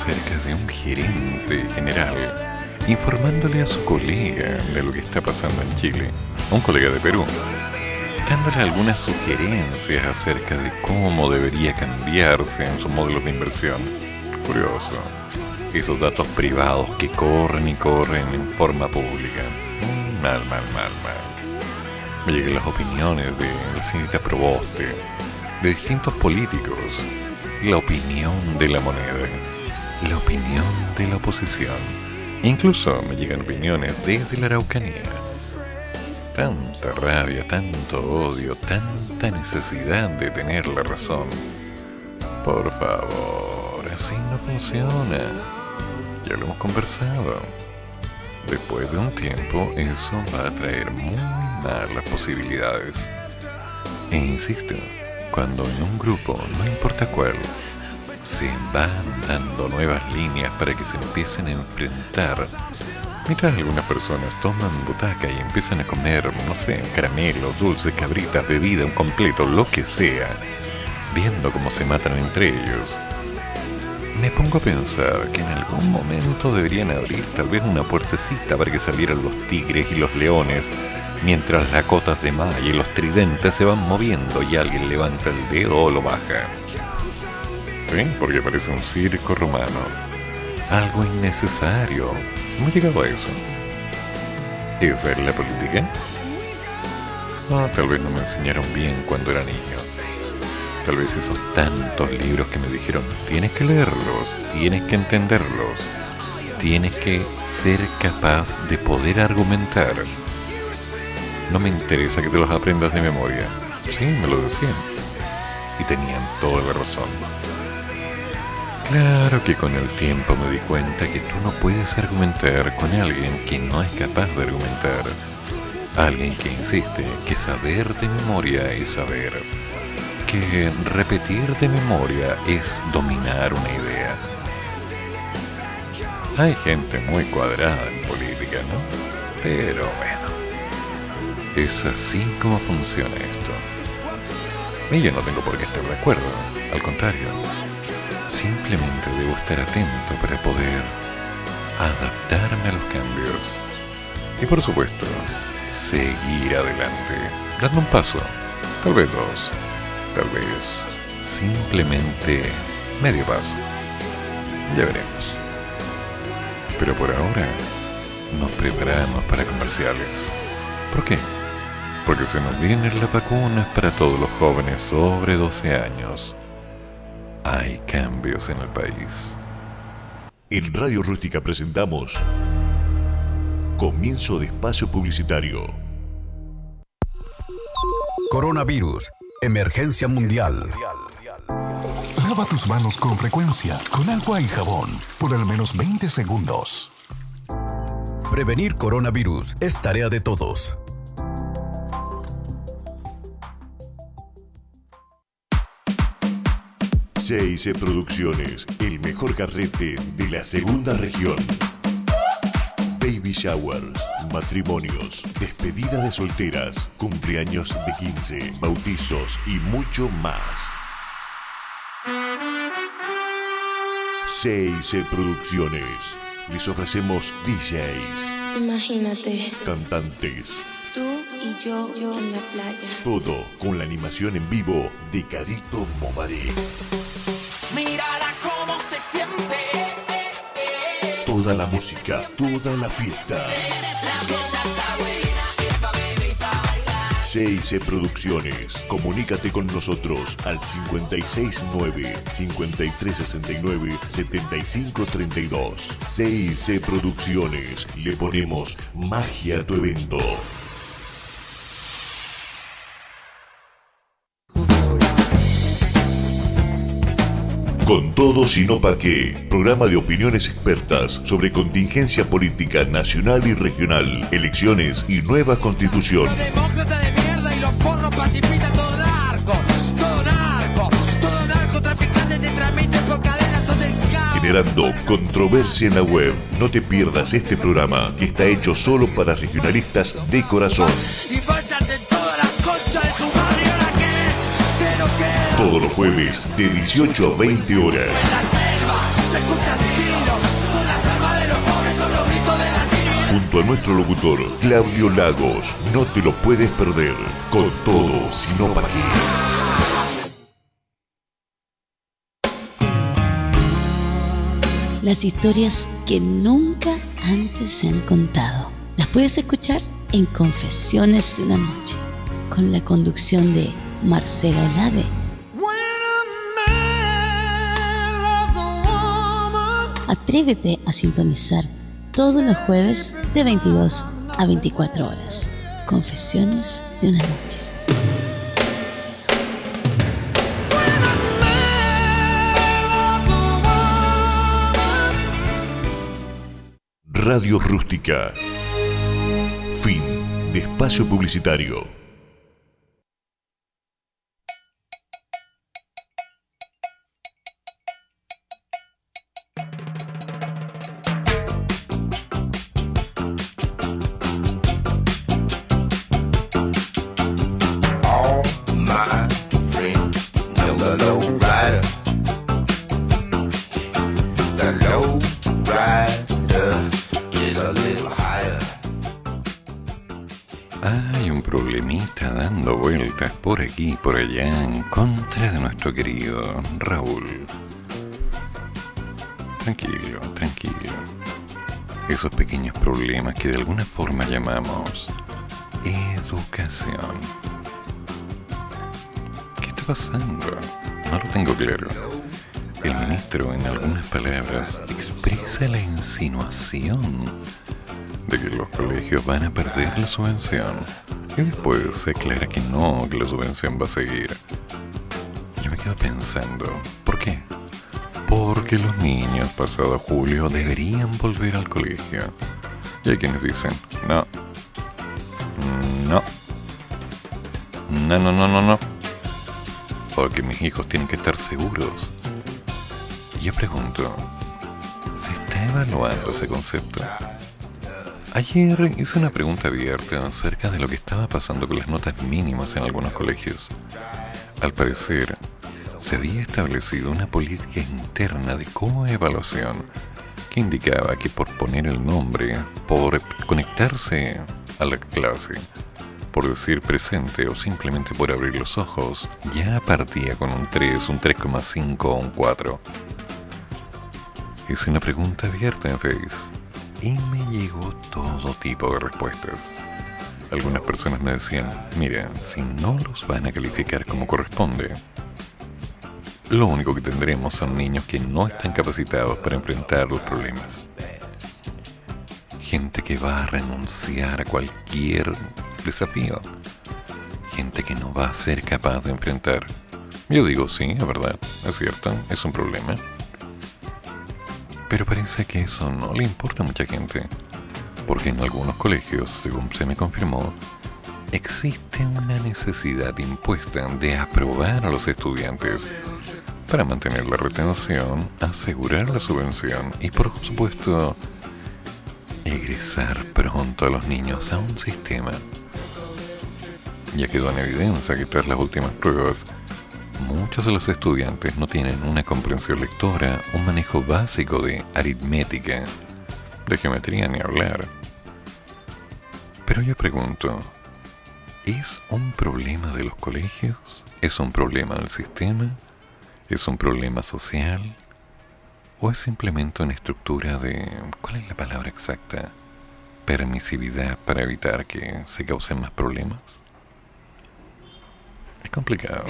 Acerca de un gerente general informándole a su colega de lo que está pasando en Chile, un colega de Perú, dándole algunas sugerencias acerca de cómo debería cambiarse en sus modelos de inversión. Curioso, esos datos privados que corren y corren en forma pública. Mm, Mal, mal, mal, mal. Me llegan las opiniones de la señorita Proboste, de distintos políticos, la opinión de la moneda, la opinión de la oposición. Incluso me llegan opiniones desde la Araucanía. Tanta rabia, tanto odio, tanta necesidad de tener la razón. Por favor, así no funciona. Ya lo hemos conversado. Después de un tiempo, eso va a traer muy malas posibilidades. E insisto, cuando en un grupo, no importa cuál, se van dando nuevas líneas para que se empiecen a enfrentar. Mientras algunas personas toman butaca y empiezan a comer, no sé, caramelos, dulces, cabritas, bebida, un completo, lo que sea, viendo cómo se matan entre ellos. Me pongo a pensar que en algún momento deberían abrir tal vez una puertecita para que salieran los tigres y los leones, mientras las cotas de malla y los tridentes se van moviendo y alguien levanta el dedo o lo baja. ¿Sí? Porque parece un circo romano. Algo innecesario. No he llegado a eso. ¿Esa es la política? Ah, tal vez no me enseñaron bien cuando era niño. Tal vez esos tantos libros que me dijeron, tienes que leerlos, tienes que entenderlos, tienes que ser capaz de poder argumentar. No me interesa que te los aprendas de memoria. Sí, me lo decían. Y tenían toda la razón. Claro que con el tiempo me di cuenta que tú no puedes argumentar con alguien que no es capaz de argumentar. Alguien que insiste que saber de memoria es saber. Que repetir de memoria es dominar una idea. Hay gente muy cuadrada en política, ¿no? Pero bueno. Es así como funciona esto. Y yo no tengo por qué estar de acuerdo. Al contrario. Simplemente debo estar atento para poder adaptarme a los cambios. Y por supuesto, seguir adelante, dando un paso, tal vez dos, tal vez simplemente medio paso. Ya veremos. Pero por ahora, nos preparamos para comerciales. ¿Por qué? Porque se nos vienen las vacunas para todos los jóvenes sobre 12 años. Hay cambios en el país. En Radio Rústica presentamos Comienzo de espacio publicitario. Coronavirus. Emergencia mundial. Lava tus manos con frecuencia, con agua y jabón, por al menos 20 segundos. Prevenir coronavirus es tarea de todos. CIC Producciones, el mejor carrete de la segunda región. Baby showers, matrimonios, despedida de solteras, cumpleaños de 15, bautizos y mucho más. CIC Producciones. Les ofrecemos DJs, Imagínate, cantantes, tú y yo, yo en la playa. todo con la animación en vivo de Carito Momaré. Mírala cómo se siente. Toda la música, toda la fiesta. CIC Producciones. Comunícate con nosotros al 569-5369-7532. CIC Producciones. Le ponemos magia a tu evento. Con todo, sino pa' qué. Programa de opiniones expertas sobre contingencia política nacional y regional, elecciones y nueva constitución. Demócrata de mierda y los forros pacifistas, todo narco, todo narco, todo te transmiten por cadenas son del. Generando controversia en la web. No te pierdas este programa que está hecho solo para regionalistas de corazón. Y todas las Todos los jueves de 18 a 20 horas. la selva, se escuchan tiros, son las de los pobres, son los gritos de latino. Junto a nuestro locutor Claudio Lagos. No te lo puedes perder. Con todo, sino pa' qué. Las historias que nunca antes se han contado. Las puedes escuchar en Confesiones de una noche, con la conducción de Marcela Olave. Atrévete a sintonizar todos los jueves de 22 a 24 horas. Confesiones de una noche. Radio Rústica. Fin de espacio publicitario. Pasando? No lo tengo claro. El ministro, en algunas palabras, expresa la insinuación de que los colegios van a perder la subvención. Y después se aclara que no, que la subvención va a seguir. Yo me quedo pensando, ¿por qué? Porque los niños pasado julio deberían volver al colegio. Y hay quienes dicen, no, no, no, no, no, no, no. Porque mis hijos tienen que estar seguros. Y yo pregunto, ¿se está evaluando ese concepto? Ayer hice una pregunta abierta acerca de lo que estaba pasando con las notas mínimas en algunos colegios. Al parecer, se había establecido una política interna de coevaluación que indicaba que por poner el nombre, por conectarse a la clase, por decir presente o simplemente por abrir los ojos, ya partía con un 3, un 3,5 o un 4. Hice una pregunta abierta en Face y me llegó todo tipo de respuestas. Algunas personas me decían, mira, si no los van a calificar como corresponde, lo único que tendremos son niños que no están capacitados para enfrentar los problemas. Gente que va a renunciar a cualquier desafío. Gente que no va a ser capaz de enfrentar. Yo digo, sí, es verdad, es cierto, es un problema. Pero parece que eso no le importa a mucha gente, porque en algunos colegios, según se me confirmó, existe una necesidad impuesta de aprobar a los estudiantes para mantener la retención, asegurar la subvención y por supuesto egresar pronto a los niños a un sistema. Ya quedó en evidencia que tras las últimas pruebas, muchos de los estudiantes no tienen una comprensión lectora, un manejo básico de aritmética, de geometría ni hablar. Pero yo pregunto, ¿es un problema de los colegios? ¿Es un problema del sistema? ¿Es un problema social? ¿O es simplemente una estructura de... ¿cuál es la palabra exacta? Permisividad para evitar que se causen más problemas? Es complicado.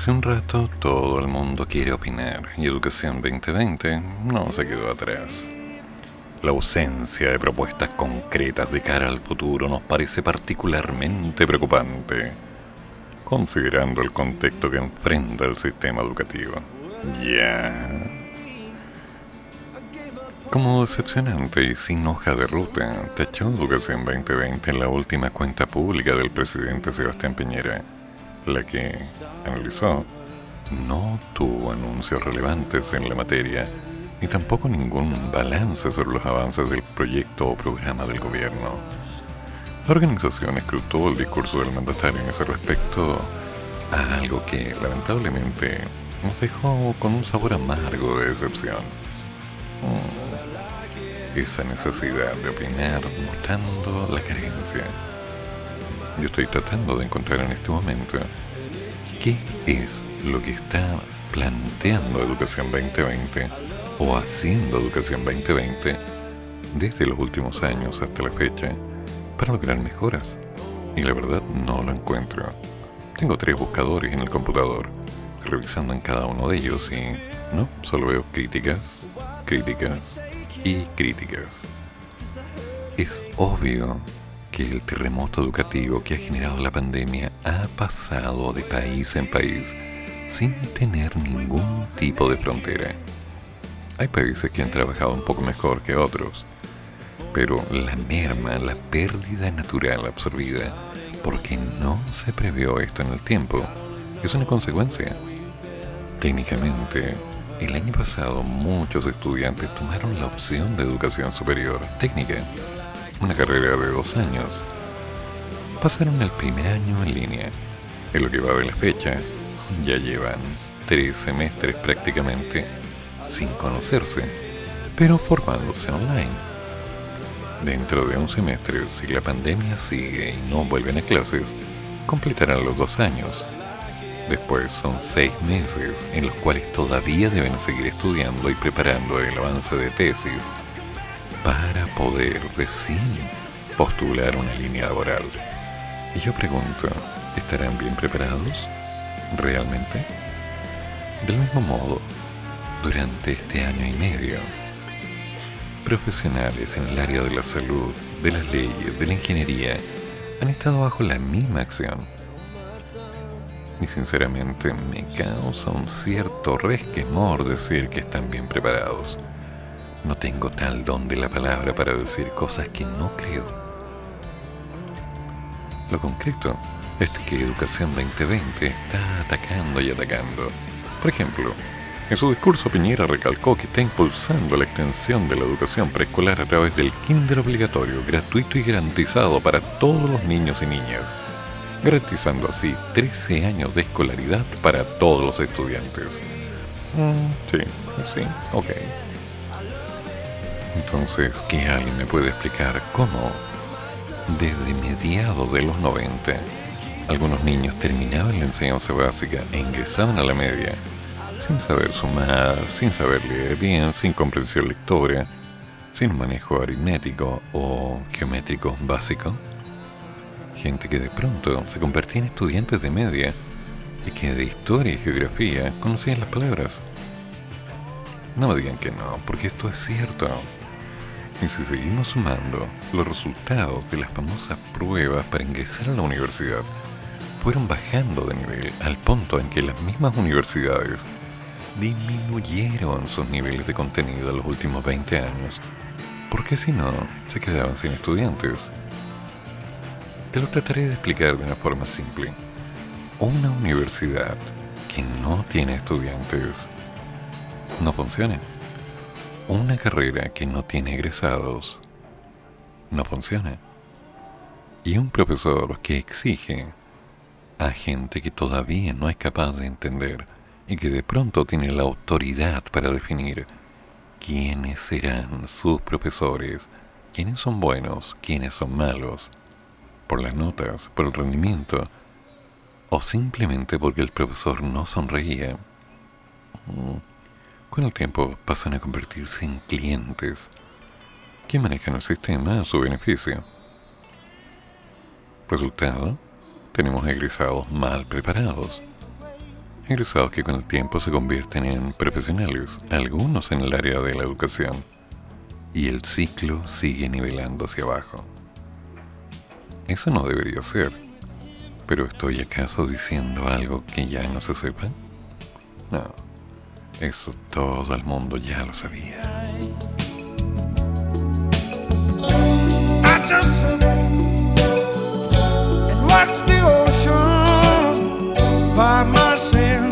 Hace un rato, todo el mundo quiere opinar y Educación 2020 no se quedó atrás. La ausencia de propuestas concretas de cara al futuro nos parece particularmente preocupante, considerando el contexto que enfrenta el sistema educativo. Ya. Como decepcionante y sin hoja de ruta, tachó Educación 2020 en la última cuenta pública del presidente Sebastián Piñera, la que, analizó, no tuvo anuncios relevantes en la materia, ni tampoco ningún balance sobre los avances del proyecto o programa del gobierno. La organización escrutó el discurso del mandatario en ese respecto a algo que, lamentablemente, nos dejó con un sabor amargo de decepción. Mm, Esa necesidad de opinar mostrando la carencia. Yo estoy tratando de encontrar en este momento qué es lo que está planteando Educación 2020 o haciendo Educación 2020 desde los últimos años hasta la fecha para lograr mejoras. Y la verdad no lo encuentro. Tengo tres buscadores en el computador, revisando en cada uno de ellos y no, solo veo críticas, críticas y críticas. Es obvio que el terremoto educativo que ha generado la pandemia ha pasado de país en país sin tener ningún tipo de frontera. Hay países que han trabajado un poco mejor que otros, pero la merma, la pérdida natural absorbida, porque no se previó esto en el tiempo, es una consecuencia. Técnicamente, el año pasado muchos estudiantes tomaron la opción de educación superior técnica, una carrera de dos años. Pasaron el primer año en línea. En lo que va de la fecha, ya llevan tres semestres prácticamente sin conocerse, pero formándose online. Dentro de un semestre, si la pandemia sigue y no vuelven a clases, completarán los dos años. Después son seis meses en los cuales todavía deben seguir estudiando y preparando el avance de tesis para poder recién postular una línea laboral. Y yo pregunto, ¿estarán bien preparados? ¿Realmente? Del mismo modo, durante este año y medio, profesionales en el área de la salud, de las leyes, de la ingeniería, han estado bajo la misma acción. Y sinceramente me causa un cierto resquemor decir que están bien preparados. No tengo tal don de la palabra para decir cosas que no creo. Lo concreto es que Educación 2020 está atacando y atacando. Por ejemplo, en su discurso Piñera recalcó que está impulsando la extensión de la educación preescolar a través del kinder obligatorio, gratuito y garantizado para todos los niños y niñas, garantizando así 13 años de escolaridad para todos los estudiantes. Mm, sí, sí, ok. Entonces, ¿qué alguien me puede explicar cómo, desde mediados de los 90, algunos niños terminaban la enseñanza básica e ingresaban a la media sin saber sumar, sin saber leer bien, sin comprensión lectora, sin manejo aritmético o geométrico básico? Gente que de pronto se convertía en estudiantes de media y que de historia y geografía conocían las palabras. No me digan que no, porque esto es cierto. Y si seguimos sumando, los resultados de las famosas pruebas para ingresar a la universidad fueron bajando de nivel al punto en que las mismas universidades disminuyeron sus niveles de contenido en los últimos 20 años, porque si no, se quedaban sin estudiantes. Te lo trataré de explicar de una forma simple. Una universidad que no tiene estudiantes no funciona. Una carrera que no tiene egresados no funciona. Y un profesor que exige a gente que todavía no es capaz de entender y que de pronto tiene la autoridad para definir quiénes serán sus profesores, quiénes son buenos, quiénes son malos, por las notas, por el rendimiento, o simplemente porque el profesor no sonreía. Con el tiempo pasan a convertirse en clientes que manejan el sistema a su beneficio. Resultado, tenemos egresados mal preparados egresados que con el tiempo se convierten en profesionales, algunos en el área de la educación, y el ciclo sigue nivelando hacia abajo. Eso no debería ser, pero ¿estoy acaso diciendo algo que ya no se sepa? No, eso todo el mundo ya lo sabía. By myself,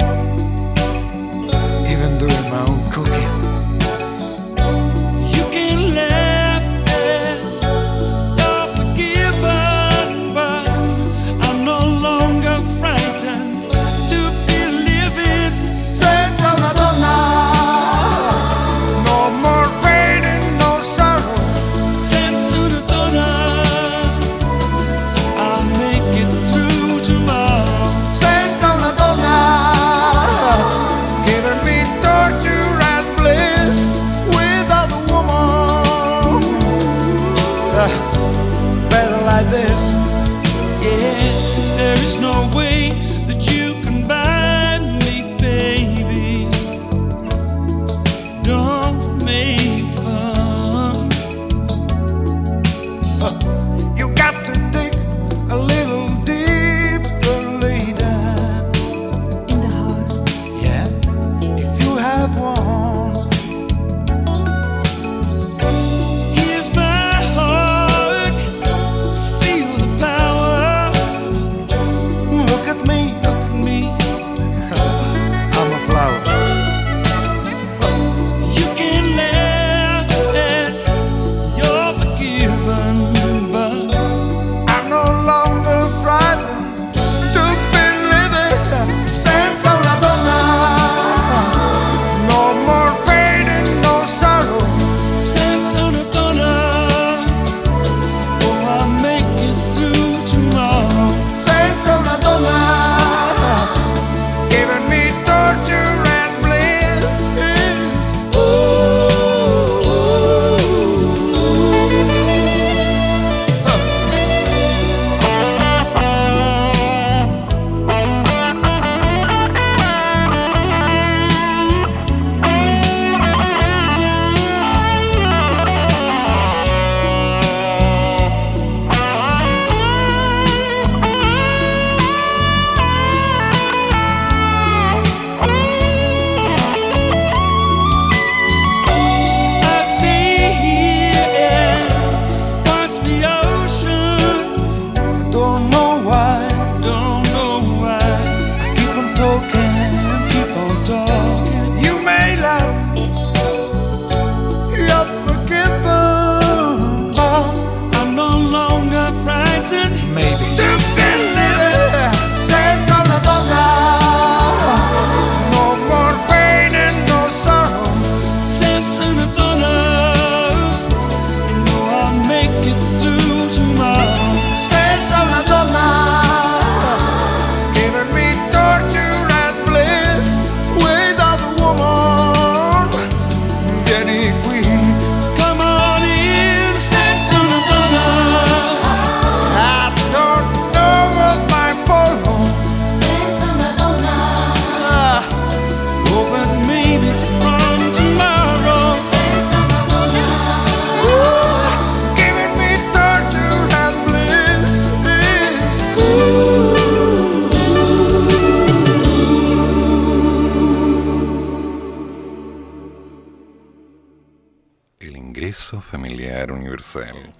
universal.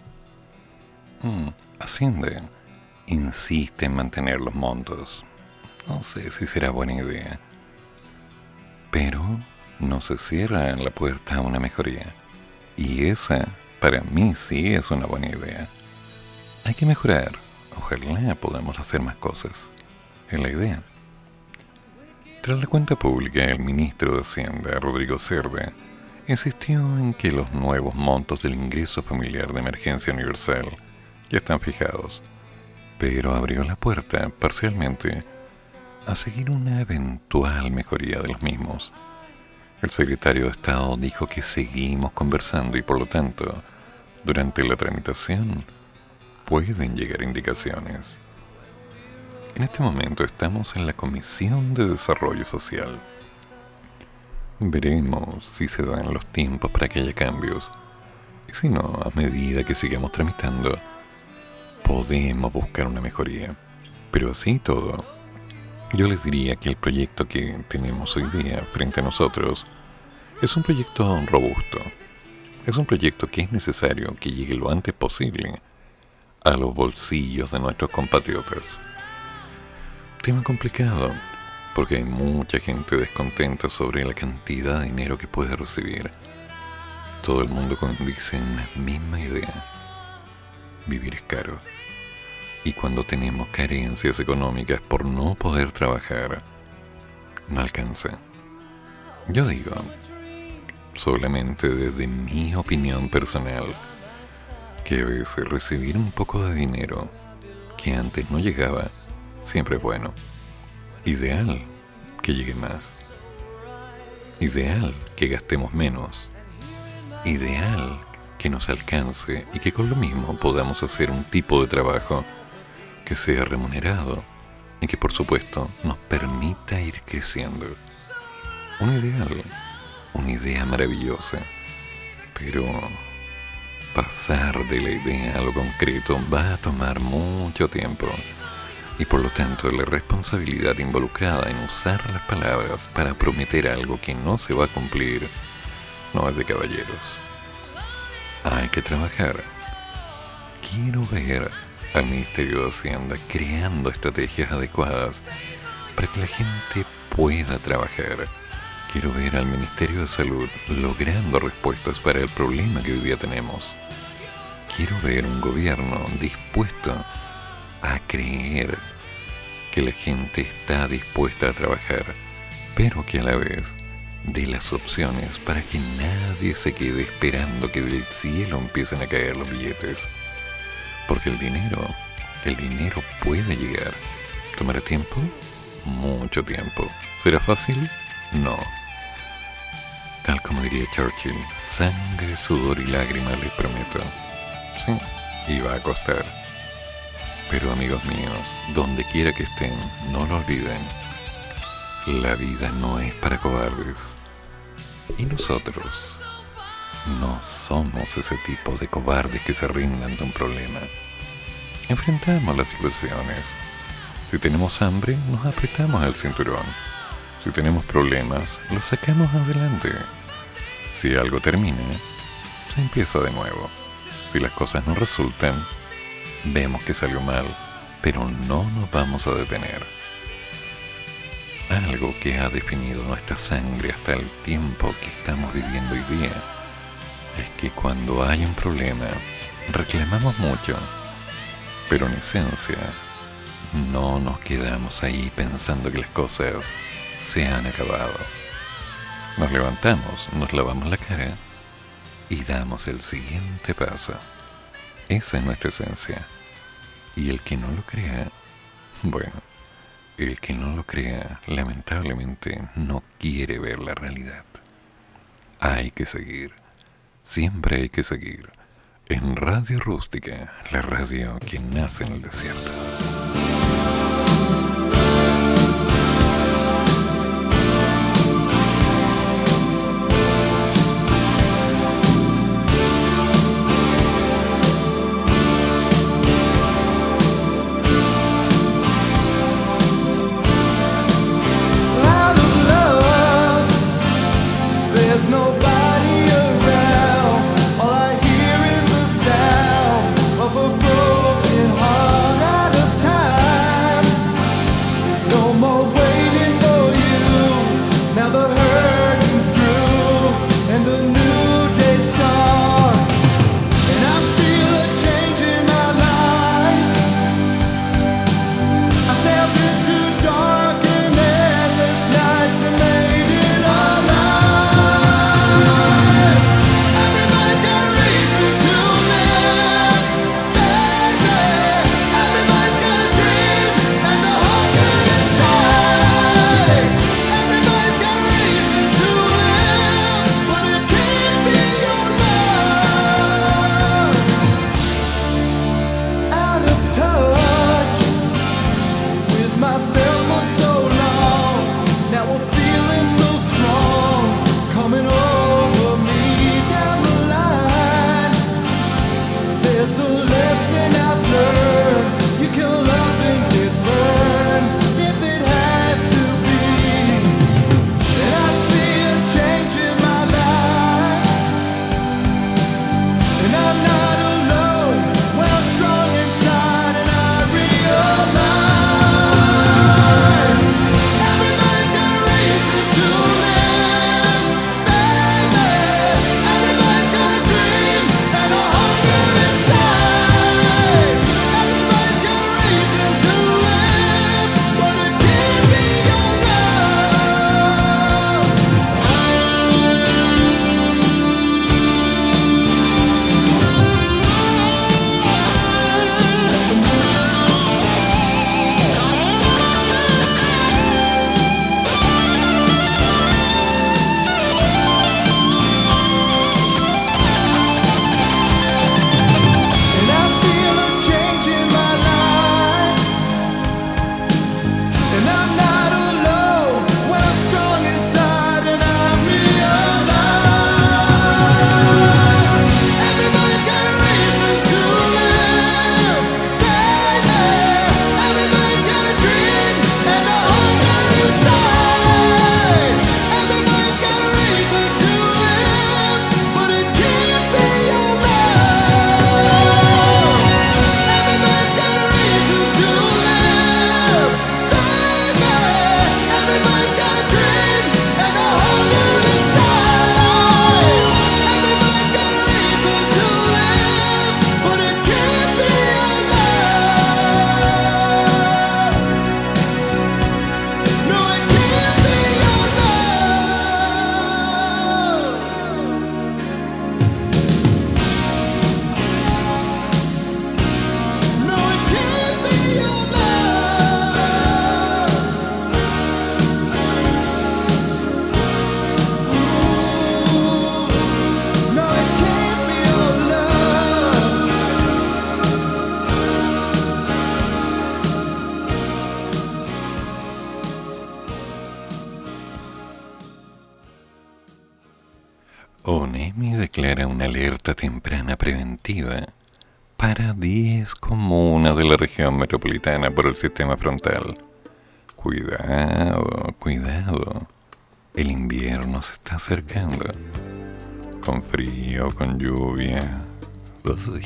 Mm, Hacienda insiste en mantener los montos. No sé si será buena idea. Pero no se cierra la puerta a una mejoría. Y esa, para mí, sí es una buena idea. Hay que mejorar. Ojalá podamos hacer más cosas. Es la idea. Tras la cuenta pública, el ministro de Hacienda, Rodrigo Cerda, insistió en que los nuevos montos del ingreso familiar de emergencia universal ya están fijados, pero abrió la puerta parcialmente a seguir una eventual mejoría de los mismos. El secretario de Estado dijo que seguimos conversando y por lo tanto, durante la tramitación, pueden llegar indicaciones. En este momento estamos en la Comisión de Desarrollo Social. Veremos si se dan los tiempos para que haya cambios. Y si no, a medida que sigamos tramitando, podemos buscar una mejoría. Pero así todo, yo les diría que el proyecto que tenemos hoy día frente a nosotros es un proyecto robusto. Es un proyecto que es necesario que llegue lo antes posible a los bolsillos de nuestros compatriotas. Tema complicado, porque hay mucha gente descontenta sobre la cantidad de dinero que puede recibir. Todo el mundo condice en la misma idea. Vivir es caro. Y cuando tenemos carencias económicas por no poder trabajar, no alcanza. Yo digo, solamente desde mi opinión personal, que a veces recibir un poco de dinero que antes no llegaba, siempre es bueno. Ideal que llegue más. Ideal que gastemos menos. Ideal que nos alcance y que con lo mismo podamos hacer un tipo de trabajo que sea remunerado y que por supuesto nos permita ir creciendo. Un ideal, una idea maravillosa, pero pasar de la idea a lo concreto va a tomar mucho tiempo y por lo tanto la responsabilidad involucrada en usar las palabras para prometer algo que no se va a cumplir no es de caballeros. Hay que trabajar. Quiero ver al Ministerio de Hacienda creando estrategias adecuadas para que la gente pueda trabajar. Quiero ver al Ministerio de Salud logrando respuestas para el problema que hoy día tenemos. Quiero ver un gobierno dispuesto a creer que la gente está dispuesta a trabajar, pero que a la vez dé las opciones para que nadie se quede esperando que del cielo empiecen a caer los billetes. Porque el dinero, el dinero puede llegar. ¿Tomará tiempo? Mucho tiempo. ¿Será fácil? No. Tal como diría Churchill, sangre, sudor y lágrimas les prometo. Sí, y va a costar. Pero amigos míos, donde quiera que estén, no lo olviden. La vida no es para cobardes. Y nosotros no somos ese tipo de cobardes que se rinden ante un problema. Enfrentamos las situaciones. Si tenemos hambre, nos apretamos el cinturón. Si tenemos problemas, los sacamos adelante. Si algo termina, se empieza de nuevo. Si las cosas no resultan, vemos que salió mal, pero no nos vamos a detener. Algo que ha definido nuestra sangre hasta el tiempo que estamos viviendo hoy día es que cuando hay un problema, reclamamos mucho, pero en esencia no nos quedamos ahí pensando que las cosas se han acabado. Nos levantamos, nos lavamos la cara y damos el siguiente paso. Esa es nuestra esencia. Y el que no lo crea, bueno, el que no lo crea, lamentablemente no quiere ver la realidad. Hay que seguir. Siempre hay que seguir. En Radio Rústica, la radio que nace en el desierto. Por el sistema frontal. Cuidado, cuidado. El invierno se está acercando. Con frío, con lluvia. Uy.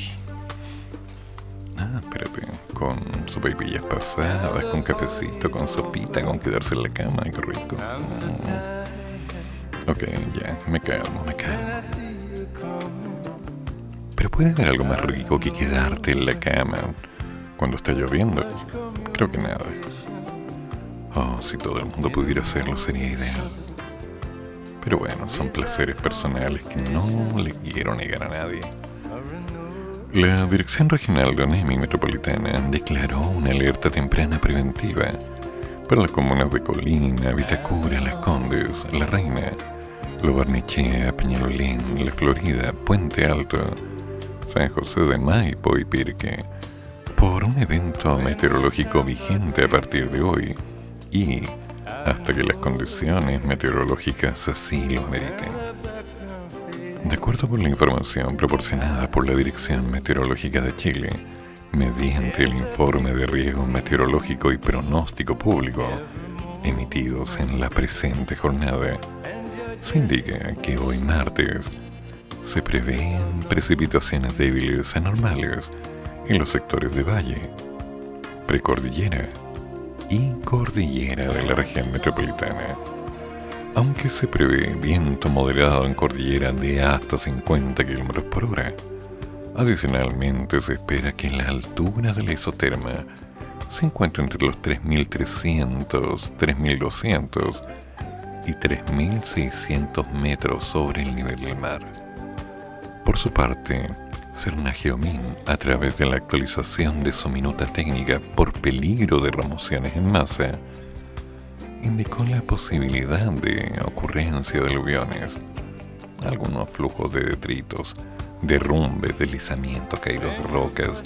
Ah, espérate. Con sopaipillas pasadas, con cafecito, con sopita, con quedarse en la cama. Qué rico. Mm. Ok, ya. Me calmo, me calmo. Pero puede haber algo más rico que quedarte en la cama cuando está lloviendo. Creo que nada. Oh, si todo el mundo pudiera hacerlo sería ideal. Pero bueno, son placeres personales que no le quiero negar a nadie. La Dirección Regional de ONEMI Metropolitana declaró una alerta temprana preventiva para las comunas de Colina, Vitacura, Las Condes, La Reina, Lo Barnechea, Peñalolén, La Florida, Puente Alto, San José de Maipo y Pirque, por un evento meteorológico vigente a partir de hoy y hasta que las condiciones meteorológicas así lo ameriten. De acuerdo con la información proporcionada por la Dirección Meteorológica de Chile, mediante el informe de riesgo meteorológico y pronóstico público emitidos en la presente jornada, se indica que hoy martes se prevén precipitaciones débiles anormales en los sectores de valle, precordillera y cordillera de la región metropolitana. Aunque se prevé viento moderado en cordillera de hasta 50 km por hora, adicionalmente se espera que la altura de la isoterma se encuentre entre los 3.300, 3.200 y 3.600 metros sobre el nivel del mar. Por su parte, Serna Geomin, a través de la actualización de su minuta técnica por peligro de remociones en masa, indicó la posibilidad de ocurrencia de aluviones, algunos flujos de detritos, derrumbes, deslizamientos, caídos de rocas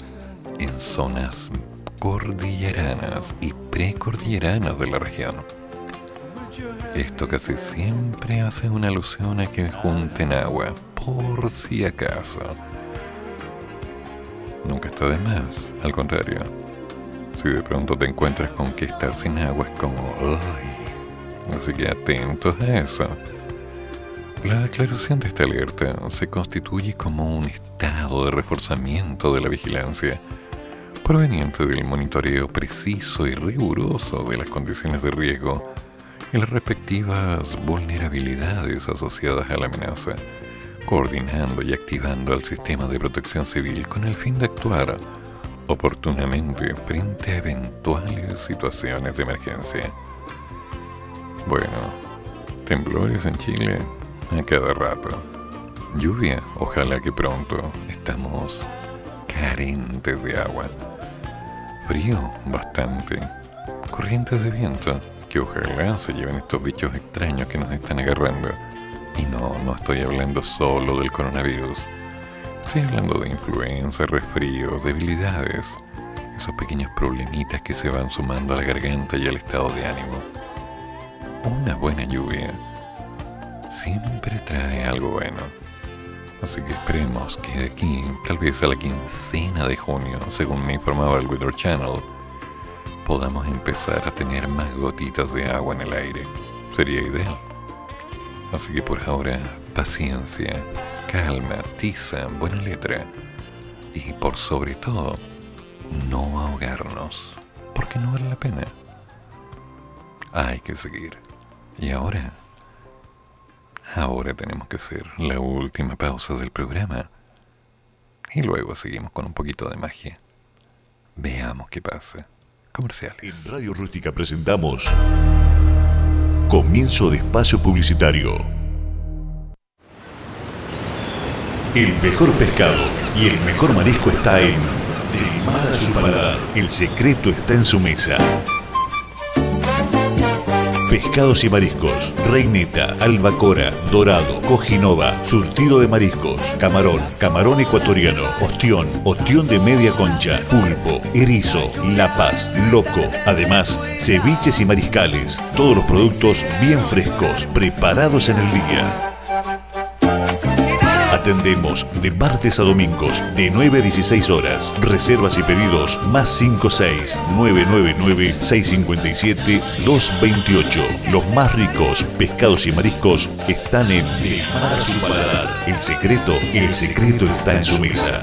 en zonas cordilleranas y precordilleranas de la región. Esto casi siempre hace una alusión a que junten agua, por si acaso. Nunca está de más, al contrario. Si de pronto te encuentras con que estar sin agua es como, ¡ay! Así que atentos a eso. La aclaración de esta alerta se constituye como un estado de reforzamiento de la vigilancia proveniente del monitoreo preciso y riguroso de las condiciones de riesgo y las respectivas vulnerabilidades asociadas a la amenaza, coordinando y activando el sistema de protección civil con el fin de actuar oportunamente frente a eventuales situaciones de emergencia. Bueno, temblores en Chile a cada rato. Lluvia, ojalá que pronto. Estamos carentes de agua. Frío, bastante. Corrientes de viento, que ojalá se lleven estos bichos extraños que nos están agarrando. Y no, no estoy hablando solo del coronavirus. Estoy hablando de influenza, resfríos, debilidades, esos pequeños problemitas que se van sumando a la garganta y al estado de ánimo. Una buena lluvia siempre trae algo bueno. Así que esperemos que de aquí, tal vez a la quincena de junio, según me informaba el Weather Channel, podamos empezar a tener más gotitas de agua en el aire. Sería ideal. Así que por ahora, paciencia, calma, tiza, buena letra. Y por sobre todo, no ahogarnos, porque no vale la pena. Hay que seguir. Y ahora, ahora tenemos que hacer la última pausa del programa. Y luego seguimos con un poquito de magia. Veamos qué pasa. Comerciales. En Radio Rústica presentamos Comienzo de espacio publicitario. El mejor pescado y el mejor marisco está en Del mar a su paladar. El secreto está en su mesa. Pescados y mariscos, reineta, albacora, dorado, cojinova, surtido de mariscos, camarón, camarón ecuatoriano, ostión, ostión de media concha, pulpo, erizo, lapas, loco. Además, ceviches y mariscales, todos los productos bien frescos, preparados en el día. Atendemos de martes a domingos de 9 a 16 horas. Reservas y pedidos más 56 999 657 228. Los más ricos pescados y mariscos están en De Mar a su paladar. El secreto, el secreto está en su mesa.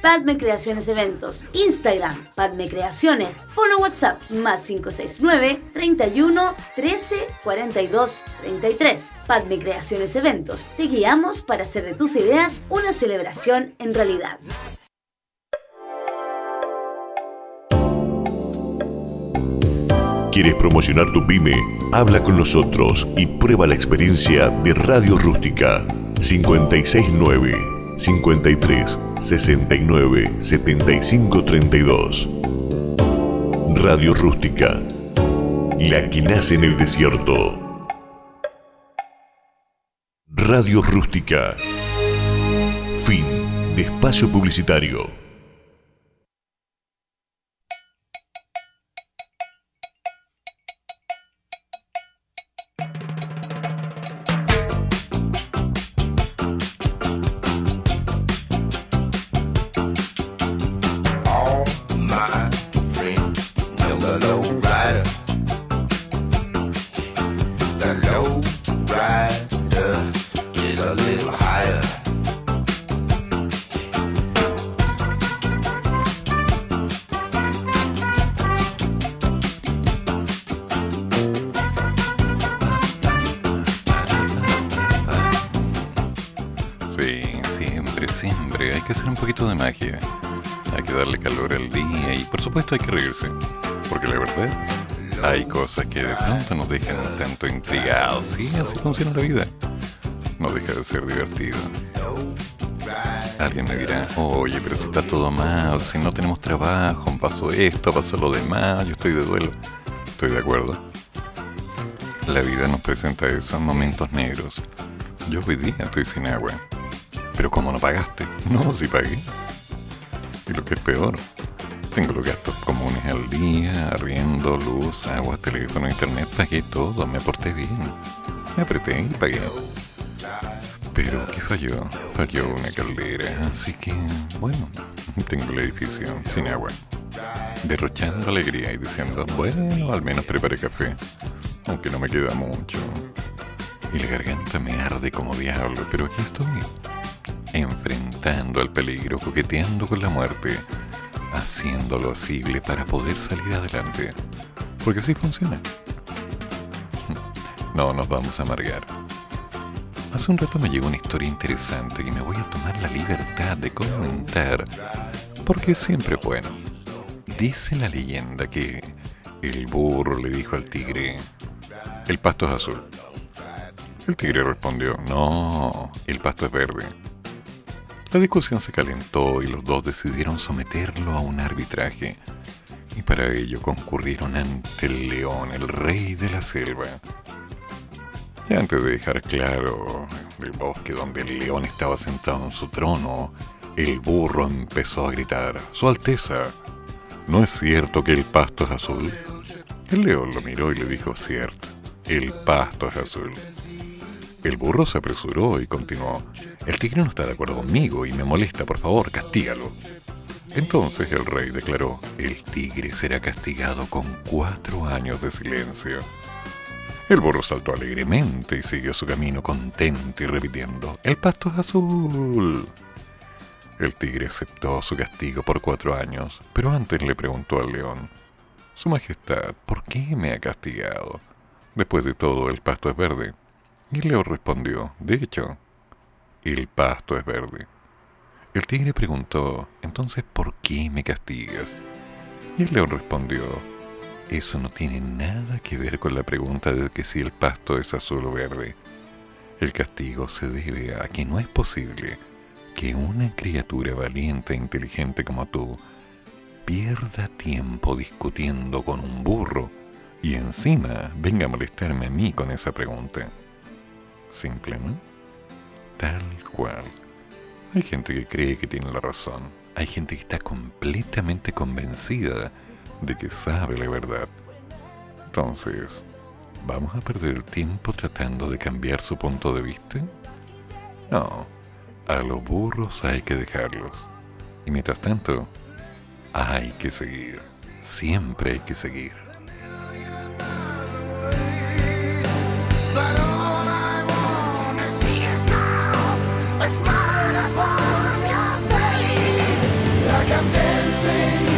Padme Creaciones Eventos, Instagram, Padme Creaciones, Fono WhatsApp, más 569 31 13 42 33. Padme Creaciones Eventos, te guiamos para hacer de tus ideas una celebración en realidad. ¿Quieres promocionar tu pyme? Habla con nosotros y prueba la experiencia de Radio Rústica 569 53 69 75 32. Radio Rústica, la que nace en el desierto. Radio Rústica. Fin de espacio publicitario. Que de pronto nos dejan un tanto intrigados. Sí, así funciona la vida. No deja de ser divertido. Alguien me dirá, oye, pero si está todo mal, si no tenemos trabajo, pasó esto, pasó lo demás, yo estoy de duelo. Estoy de acuerdo. La vida nos presenta esos momentos negros. Yo hoy día estoy sin agua. Pero ¿cómo no pagaste? No, sí pagué. Y lo que es peor, tengo los gastos comunes al día, arriendo, luz, agua, teléfono, internet, pagué todo, me porté bien. Me apreté y pagué. Pero ¿qué falló? Falló una caldera, así que, bueno, tengo el edificio sin agua. Derrochando alegría y diciendo, bueno, al menos preparé café, aunque no me queda mucho. Y la garganta me arde como diablo, pero aquí estoy enfrentando al peligro, coqueteando con la muerte, haciéndolo asible para poder salir adelante. Porque así funciona. <laughs> No nos vamos a amargar. Hace un rato me llegó una historia interesante que me voy a tomar la libertad de comentar, porque es siempre bueno. Dice la leyenda que el burro le dijo al tigre, el pasto es azul. El tigre respondió, no, el pasto es verde. La discusión se calentó y los dos decidieron someterlo a un arbitraje. Y para ello concurrieron ante el león, el rey de la selva. Y antes de dejar claro el bosque donde el león estaba sentado en su trono, el burro empezó a gritar, Su Alteza, ¿no es cierto que el pasto es azul? El león lo miró y le dijo, cierto, el pasto es azul. El burro se apresuró y continuó. El tigre no está de acuerdo conmigo y me molesta, por favor, castígalo. Entonces el rey declaró, el tigre será castigado con cuatro años de silencio. El burro saltó alegremente y siguió su camino contento y repitiendo, el pasto es azul. El tigre aceptó su castigo por cuatro años, pero antes le preguntó al león, Su Majestad, ¿por qué me ha castigado? Después de todo, el pasto es verde. Y león respondió, de hecho, el pasto es verde. El tigre preguntó, entonces, ¿por qué me castigas? Y el león respondió, eso no tiene nada que ver con la pregunta de que si el pasto es azul o verde. El castigo se debe a que no es posible que una criatura valiente e inteligente como tú pierda tiempo discutiendo con un burro y encima venga a molestarme a mí con esa pregunta. Simple, ¿no? Tal cual. Hay gente que cree que tiene la razón. Hay gente que está completamente convencida de que sabe la verdad. Entonces, ¿vamos a perder el tiempo tratando de cambiar su punto de vista? No, a los burros hay que dejarlos. Y mientras tanto, hay que seguir. Siempre hay que seguir. sing.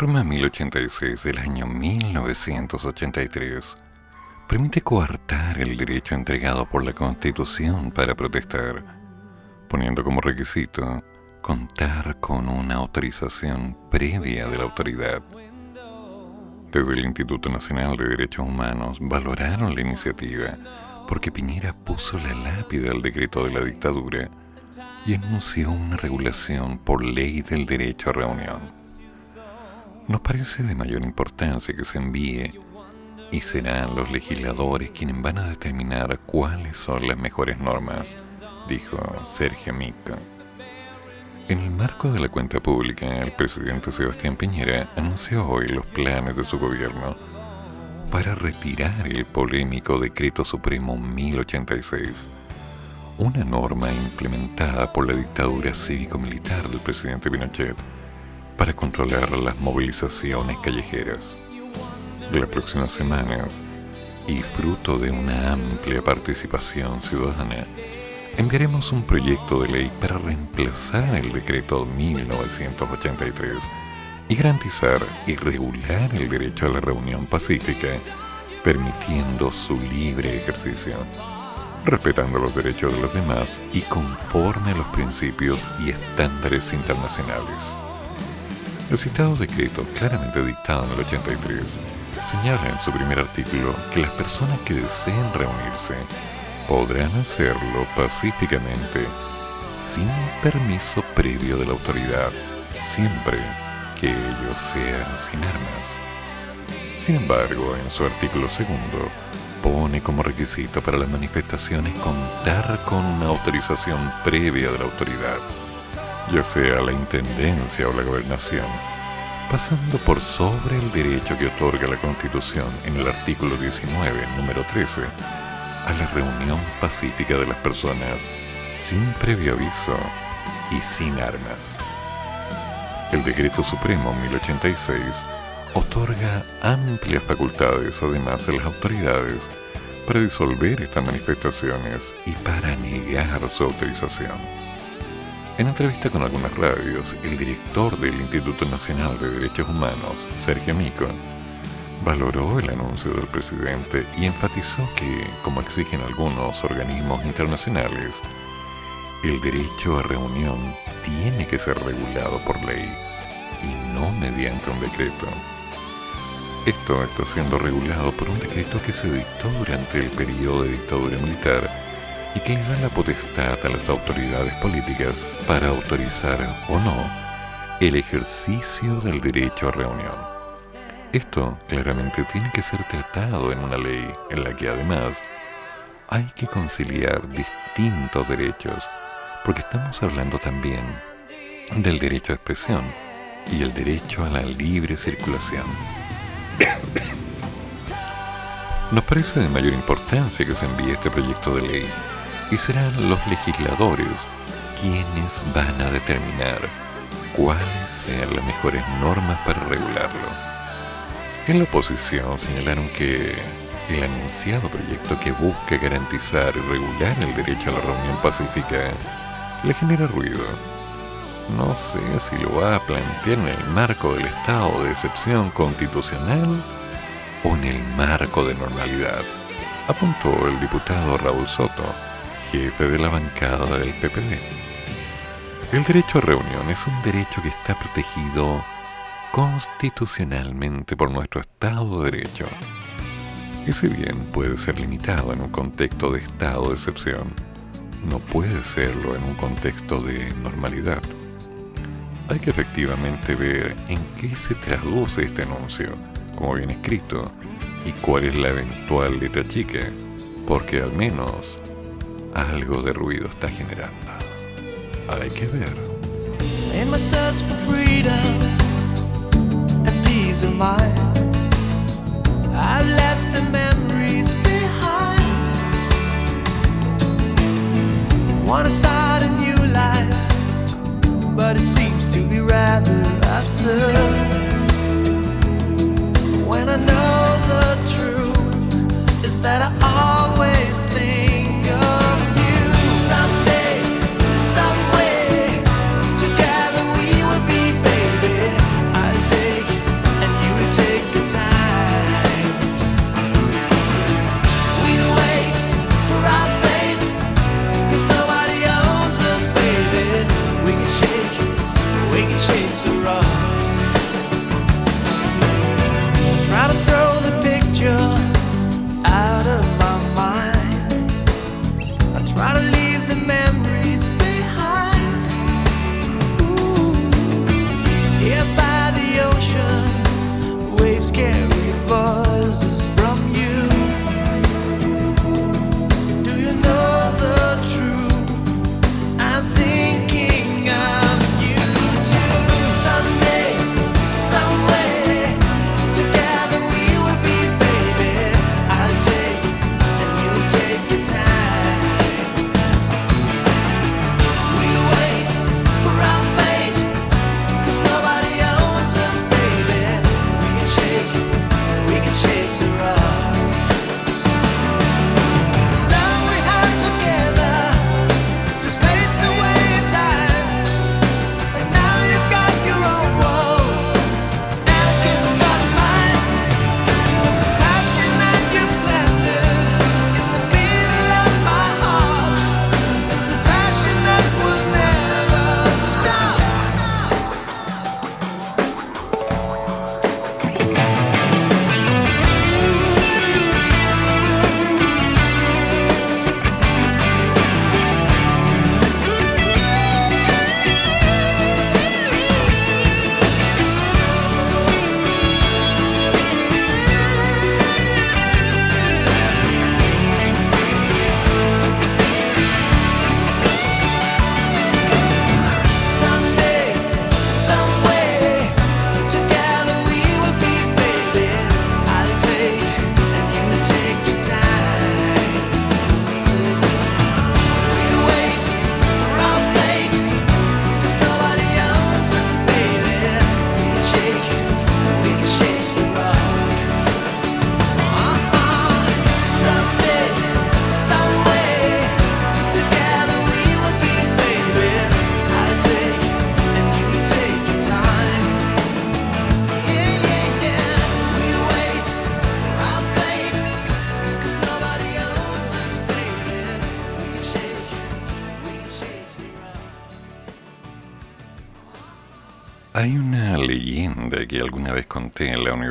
Norma 1086 del año 1983 permite coartar el derecho entregado por la Constitución para protestar, poniendo como requisito contar con una autorización previa de la autoridad. Desde el Instituto Nacional de Derechos Humanos valoraron la iniciativa porque Piñera puso la lápida al decreto de la dictadura y anunció una regulación por ley del derecho a reunión. Nos parece de mayor importancia que se envíe y serán los legisladores quienes van a determinar cuáles son las mejores normas, dijo Sergio Mico. En el marco de la cuenta pública, el presidente Sebastián Piñera anunció hoy los planes de su gobierno para retirar el polémico Decreto Supremo 1086, una norma implementada por la dictadura cívico-militar del presidente Pinochet para controlar las movilizaciones callejeras. De las próximas semanas, y fruto de una amplia participación ciudadana, enviaremos un proyecto de ley para reemplazar el decreto 1983 y garantizar y regular el derecho a la reunión pacífica, permitiendo su libre ejercicio, respetando los derechos de los demás y conforme a los principios y estándares internacionales. El citado decreto, claramente dictado en el 83, señala en su primer artículo que las personas que deseen reunirse podrán hacerlo pacíficamente sin permiso previo de la autoridad, siempre que ello sea sin armas. Sin embargo, en su artículo segundo, pone como requisito para las manifestaciones contar con una autorización previa de la autoridad, ya sea la intendencia o la gobernación, pasando por sobre el derecho que otorga la Constitución en el artículo 19, número 13, a la reunión pacífica de las personas sin previo aviso y sin armas. El Decreto Supremo 1086 otorga amplias facultades además a las autoridades para disolver estas manifestaciones y para negar su autorización. En entrevista con algunas radios, el director del Instituto Nacional de Derechos Humanos, Sergio Mico, valoró el anuncio del presidente y enfatizó que, como exigen algunos organismos internacionales, el derecho a reunión tiene que ser regulado por ley y no mediante un decreto. Esto está siendo regulado por un decreto que se dictó durante el periodo de dictadura militar y que le da la potestad a las autoridades políticas para autorizar o no el ejercicio del derecho a reunión. Esto claramente tiene que ser tratado en una ley en la que además hay que conciliar distintos derechos, porque estamos hablando también del derecho a expresión y el derecho a la libre circulación. Nos parece de mayor importancia que se envíe este proyecto de ley y serán los legisladores quienes van a determinar cuáles sean las mejores normas para regularlo. En la oposición señalaron que el anunciado proyecto que busca garantizar y regular el derecho a la reunión pacífica le genera ruido. No sé si lo va a plantear en el marco del estado de excepción constitucional o en el marco de normalidad, apuntó el diputado Raúl Soto, jefe de la bancada del PPD. El derecho a reunión es un derecho que está protegido constitucionalmente por nuestro Estado de Derecho. Si bien puede ser limitado en un contexto de estado de excepción, no puede serlo en un contexto de normalidad. Hay que efectivamente ver en qué se traduce este anuncio, como viene escrito, y cuál es la eventual letra chica, porque al menos algo de ruido está generando. Hay que ver. In my search for freedom and of mind, I've left the memories behind. Wanna start a new life, but it seems to be rather absurd. When I know the truth is that I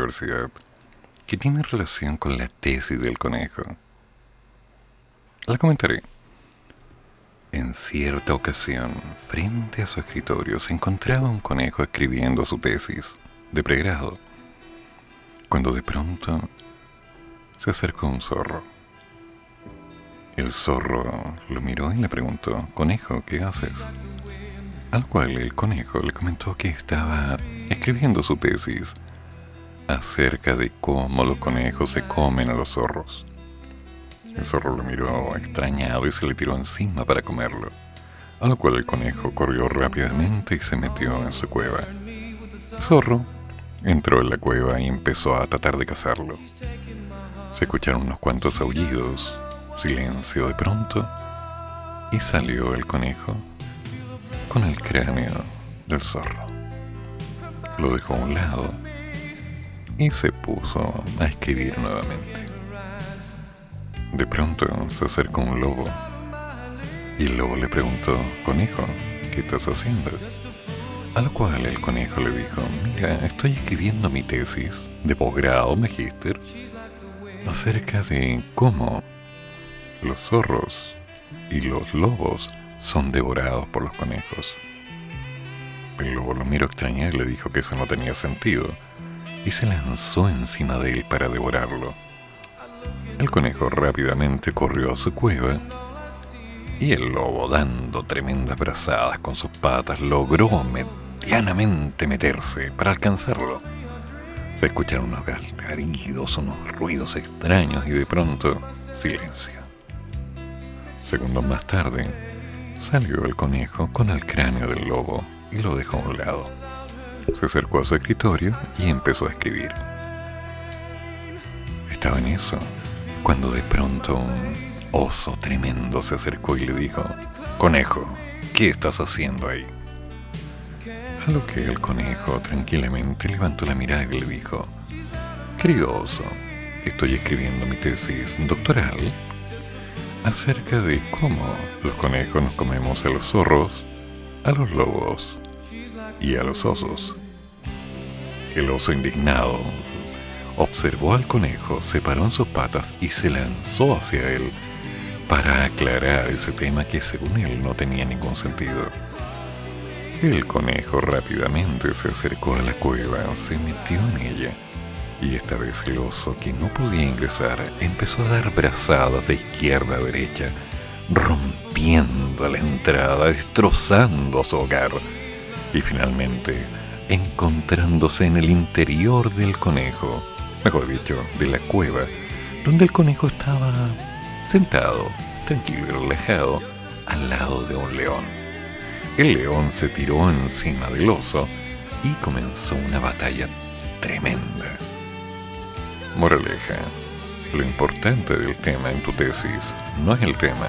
universidad que tiene relación con la tesis del conejo. La comentaré. En cierta ocasión, frente a su escritorio, se encontraba un conejo escribiendo su tesis de pregrado, cuando de pronto se acercó un zorro. El zorro lo miró y le preguntó, Conejo, ¿qué haces? Al cual el conejo le comentó que estaba escribiendo su tesis acerca de cómo los conejos se comen a los zorros. El zorro lo miró extrañado y se le tiró encima para comerlo, a lo cual el conejo corrió rápidamente y se metió en su cueva. El zorro entró en la cueva y empezó a tratar de cazarlo. Se escucharon unos cuantos aullidos, silencio de pronto, y salió el conejo con el cráneo del zorro. Lo dejó a un lado y se puso a escribir nuevamente. De pronto se acercó un lobo y el lobo le preguntó, Conejo, ¿qué estás haciendo? A lo cual el conejo le dijo, mira, estoy escribiendo mi tesis de posgrado, magíster, acerca de cómo los zorros y los lobos son devorados por los conejos. El lobo lo miró extrañado y le dijo que eso no tenía sentido, y se lanzó encima de él para devorarlo. El conejo rápidamente corrió a su cueva y el lobo, dando tremendas brazadas con sus patas, logró medianamente meterse para alcanzarlo. Se escucharon unos gargaridos, unos ruidos extraños y de pronto silencio. Segundos más tarde, salió el conejo con el cráneo del lobo y lo dejó a un lado. Se acercó a su escritorio y empezó a escribir. Estaba en eso cuando de pronto un oso tremendo se acercó y le dijo, Conejo, ¿qué estás haciendo ahí? A lo que el conejo tranquilamente levantó la mirada y le dijo, Querido oso, estoy escribiendo mi tesis doctoral acerca de cómo los conejos nos comemos a los zorros, a los lobos y a los osos. El oso indignado observó al conejo, se paró en sus patas y se lanzó hacia él para aclarar ese tema que según él no tenía ningún sentido. El conejo rápidamente se acercó a la cueva, se metió en ella y esta vez el oso, que no podía ingresar, empezó a dar brazadas de izquierda a derecha, rompiendo la entrada, destrozando su hogar y finalmente encontrándose en el interior del conejo, mejor dicho, de la cueva, donde el conejo estaba sentado, tranquilo y relajado, al lado de un león. El león se tiró encima del oso y comenzó una batalla tremenda. Moraleja, lo importante del tema en tu tesis no es el tema,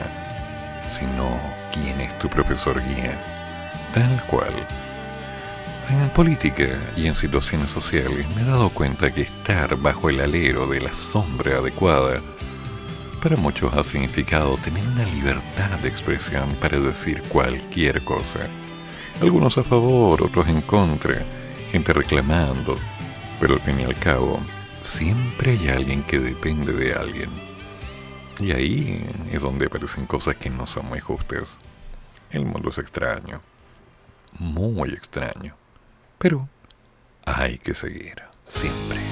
sino quién es tu profesor guía, tal cual. En política y en situaciones sociales me he dado cuenta que estar bajo el alero de la sombra adecuada para muchos ha significado tener una libertad de expresión para decir cualquier cosa. Algunos a favor, otros en contra, gente reclamando, pero al fin y al cabo, siempre hay alguien que depende de alguien. Y ahí es donde aparecen cosas que no son muy justas. El mundo es extraño, muy extraño, pero hay que seguir, siempre.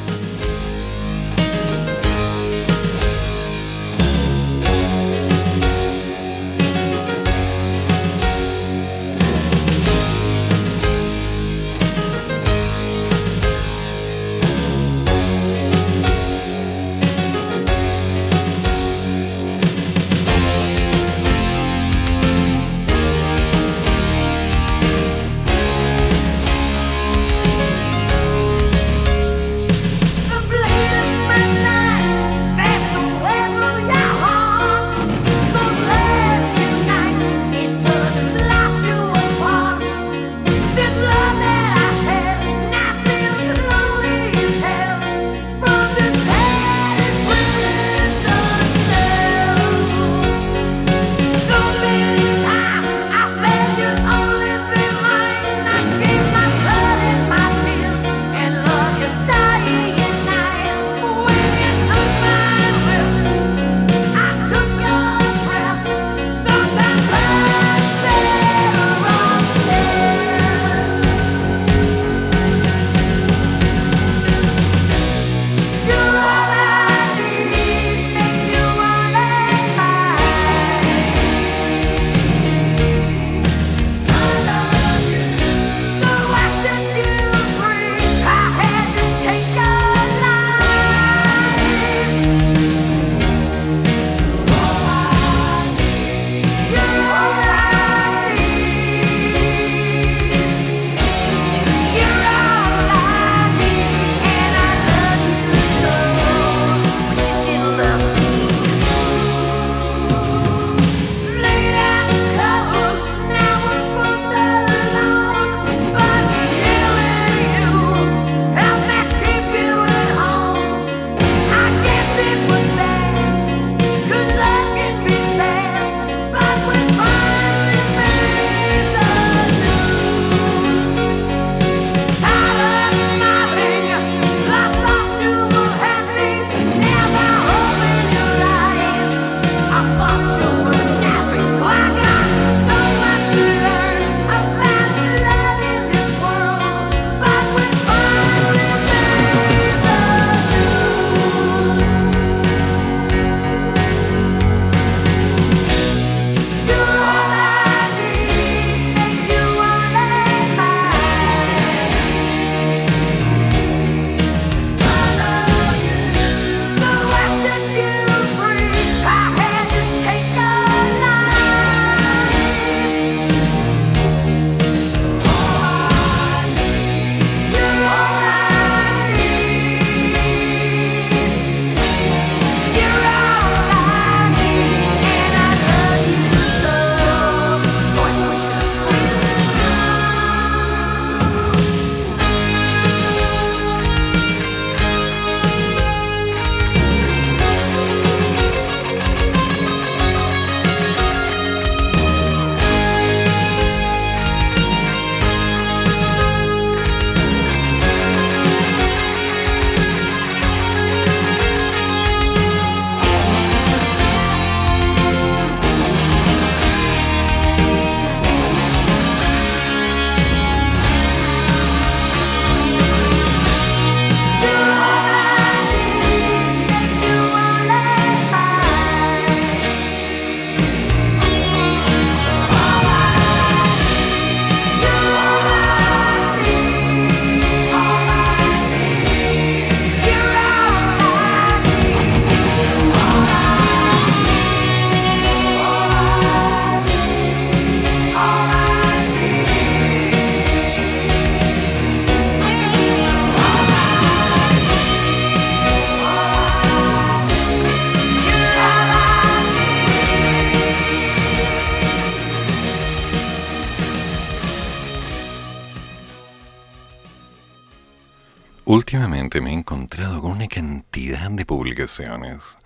De publicaciones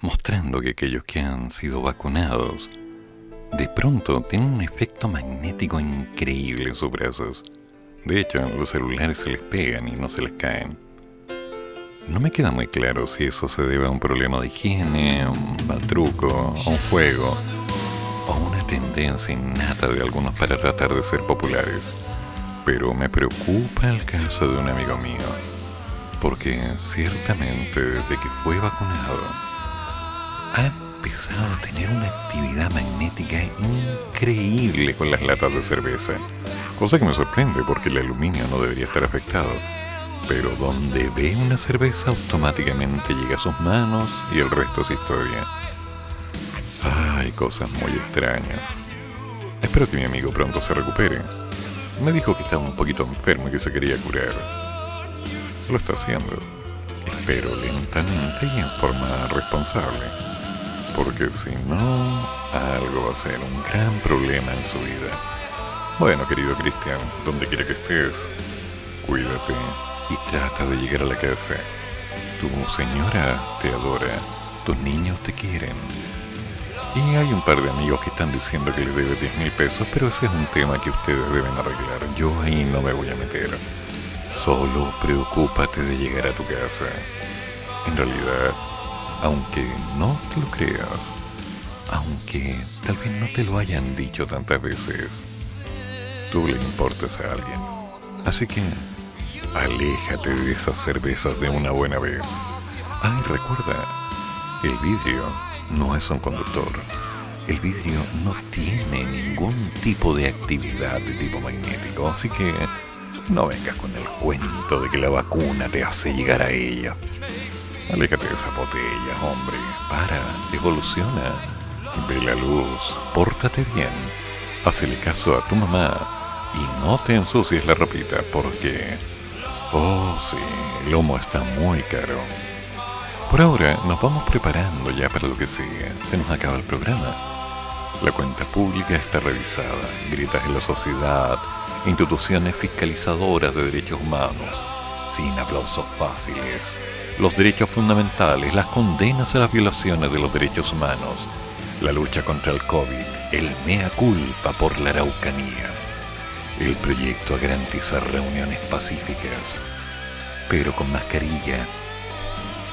mostrando que aquellos que han sido vacunados de pronto tienen un efecto magnético increíble en sus brazos. De hecho, los celulares se les pegan y no se les caen. No me queda muy claro si eso se debe a un problema de higiene, un mal truco, a un juego o una tendencia innata de algunos para tratar de ser populares. Pero me preocupa el caso de un amigo mío, porque ciertamente desde que fue vacunado ha empezado a tener una actividad magnética increíble con las latas de cerveza, cosa que me sorprende porque el aluminio no debería estar afectado. Pero donde ve una cerveza automáticamente llega a sus manos y el resto es historia. Hay cosas muy extrañas. Espero que mi amigo pronto se recupere. Me dijo que estaba un poquito enfermo y que se quería curar. Lo está haciendo. Espero lentamente y en forma responsable. Porque si no, algo va a ser un gran problema en su vida. Bueno, querido Cristian, donde quiera que estés, cuídate y trata de llegar a la casa. Tu señora te adora, tus niños te quieren. Y hay un par de amigos que están diciendo que les debe 10 mil pesos, pero ese es un tema que ustedes deben arreglar. Yo ahí no me voy a meter. Solo preocúpate de llegar a tu casa. En realidad, aunque no te lo creas, aunque tal vez no te lo hayan dicho tantas veces, tú le importas a alguien. Así que aléjate de esas cervezas de una buena vez. Ay, recuerda, el vidrio no es un conductor. El vidrio no tiene ningún tipo de actividad de tipo magnético, así que no vengas con el cuento de que la vacuna te hace llegar a ella. Aléjate de esa botella, hombre. Para, evoluciona. Ve la luz, pórtate bien. Hacele caso a tu mamá y no te ensucies la ropita porque... Oh, sí, el humo está muy caro. Por ahora nos vamos preparando ya para lo que sigue. Se nos acaba el programa. La cuenta pública está revisada. Gritas en la sociedad. Instituciones fiscalizadoras de derechos humanos. Sin aplausos fáciles. Los derechos fundamentales. Las condenas a las violaciones de los derechos humanos. La lucha contra el COVID. El mea culpa por la araucanía. El proyecto a garantizar reuniones pacíficas. Pero con mascarilla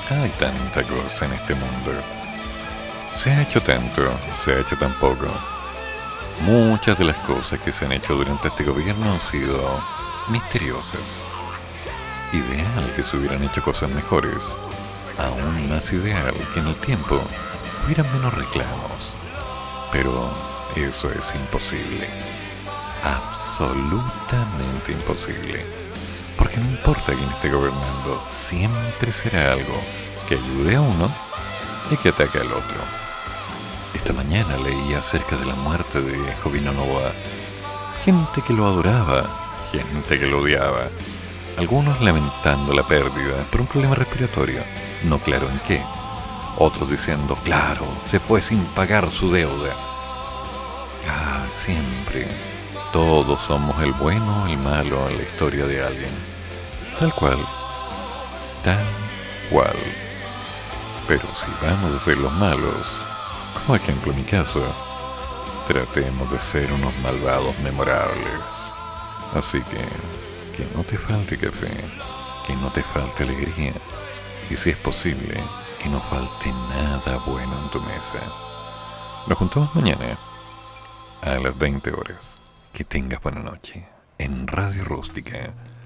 hay tanta cosa en este mundo. Se ha hecho tanto, se ha hecho tan poco. Muchas de las cosas que se han hecho durante este gobierno han sido misteriosas. Ideal que se hubieran hecho cosas mejores. Aún más ideal que en el tiempo hubieran menos reclamos. Pero eso es imposible. Absolutamente imposible. Porque no importa quién esté gobernando, siempre será algo que ayude a uno y que ataque al otro. Esta mañana leí acerca de la muerte de Jovino Novoa. Gente que lo adoraba, gente que lo odiaba. Algunos lamentando la pérdida por un problema respiratorio, no claro en qué. Otros diciendo, claro, se fue sin pagar su deuda. Ah, siempre. Todos somos el bueno o el malo en la historia de alguien. Tal cual. Tal cual. Pero si vamos a ser los malos, como ejemplo mi caso, tratemos de ser unos malvados memorables. Así que, que no te falte café, que no te falte alegría, y si es posible, que no falte nada bueno en tu mesa. Nos juntamos mañana a las 20 horas. Que tengas buena noche en Radio Rústica.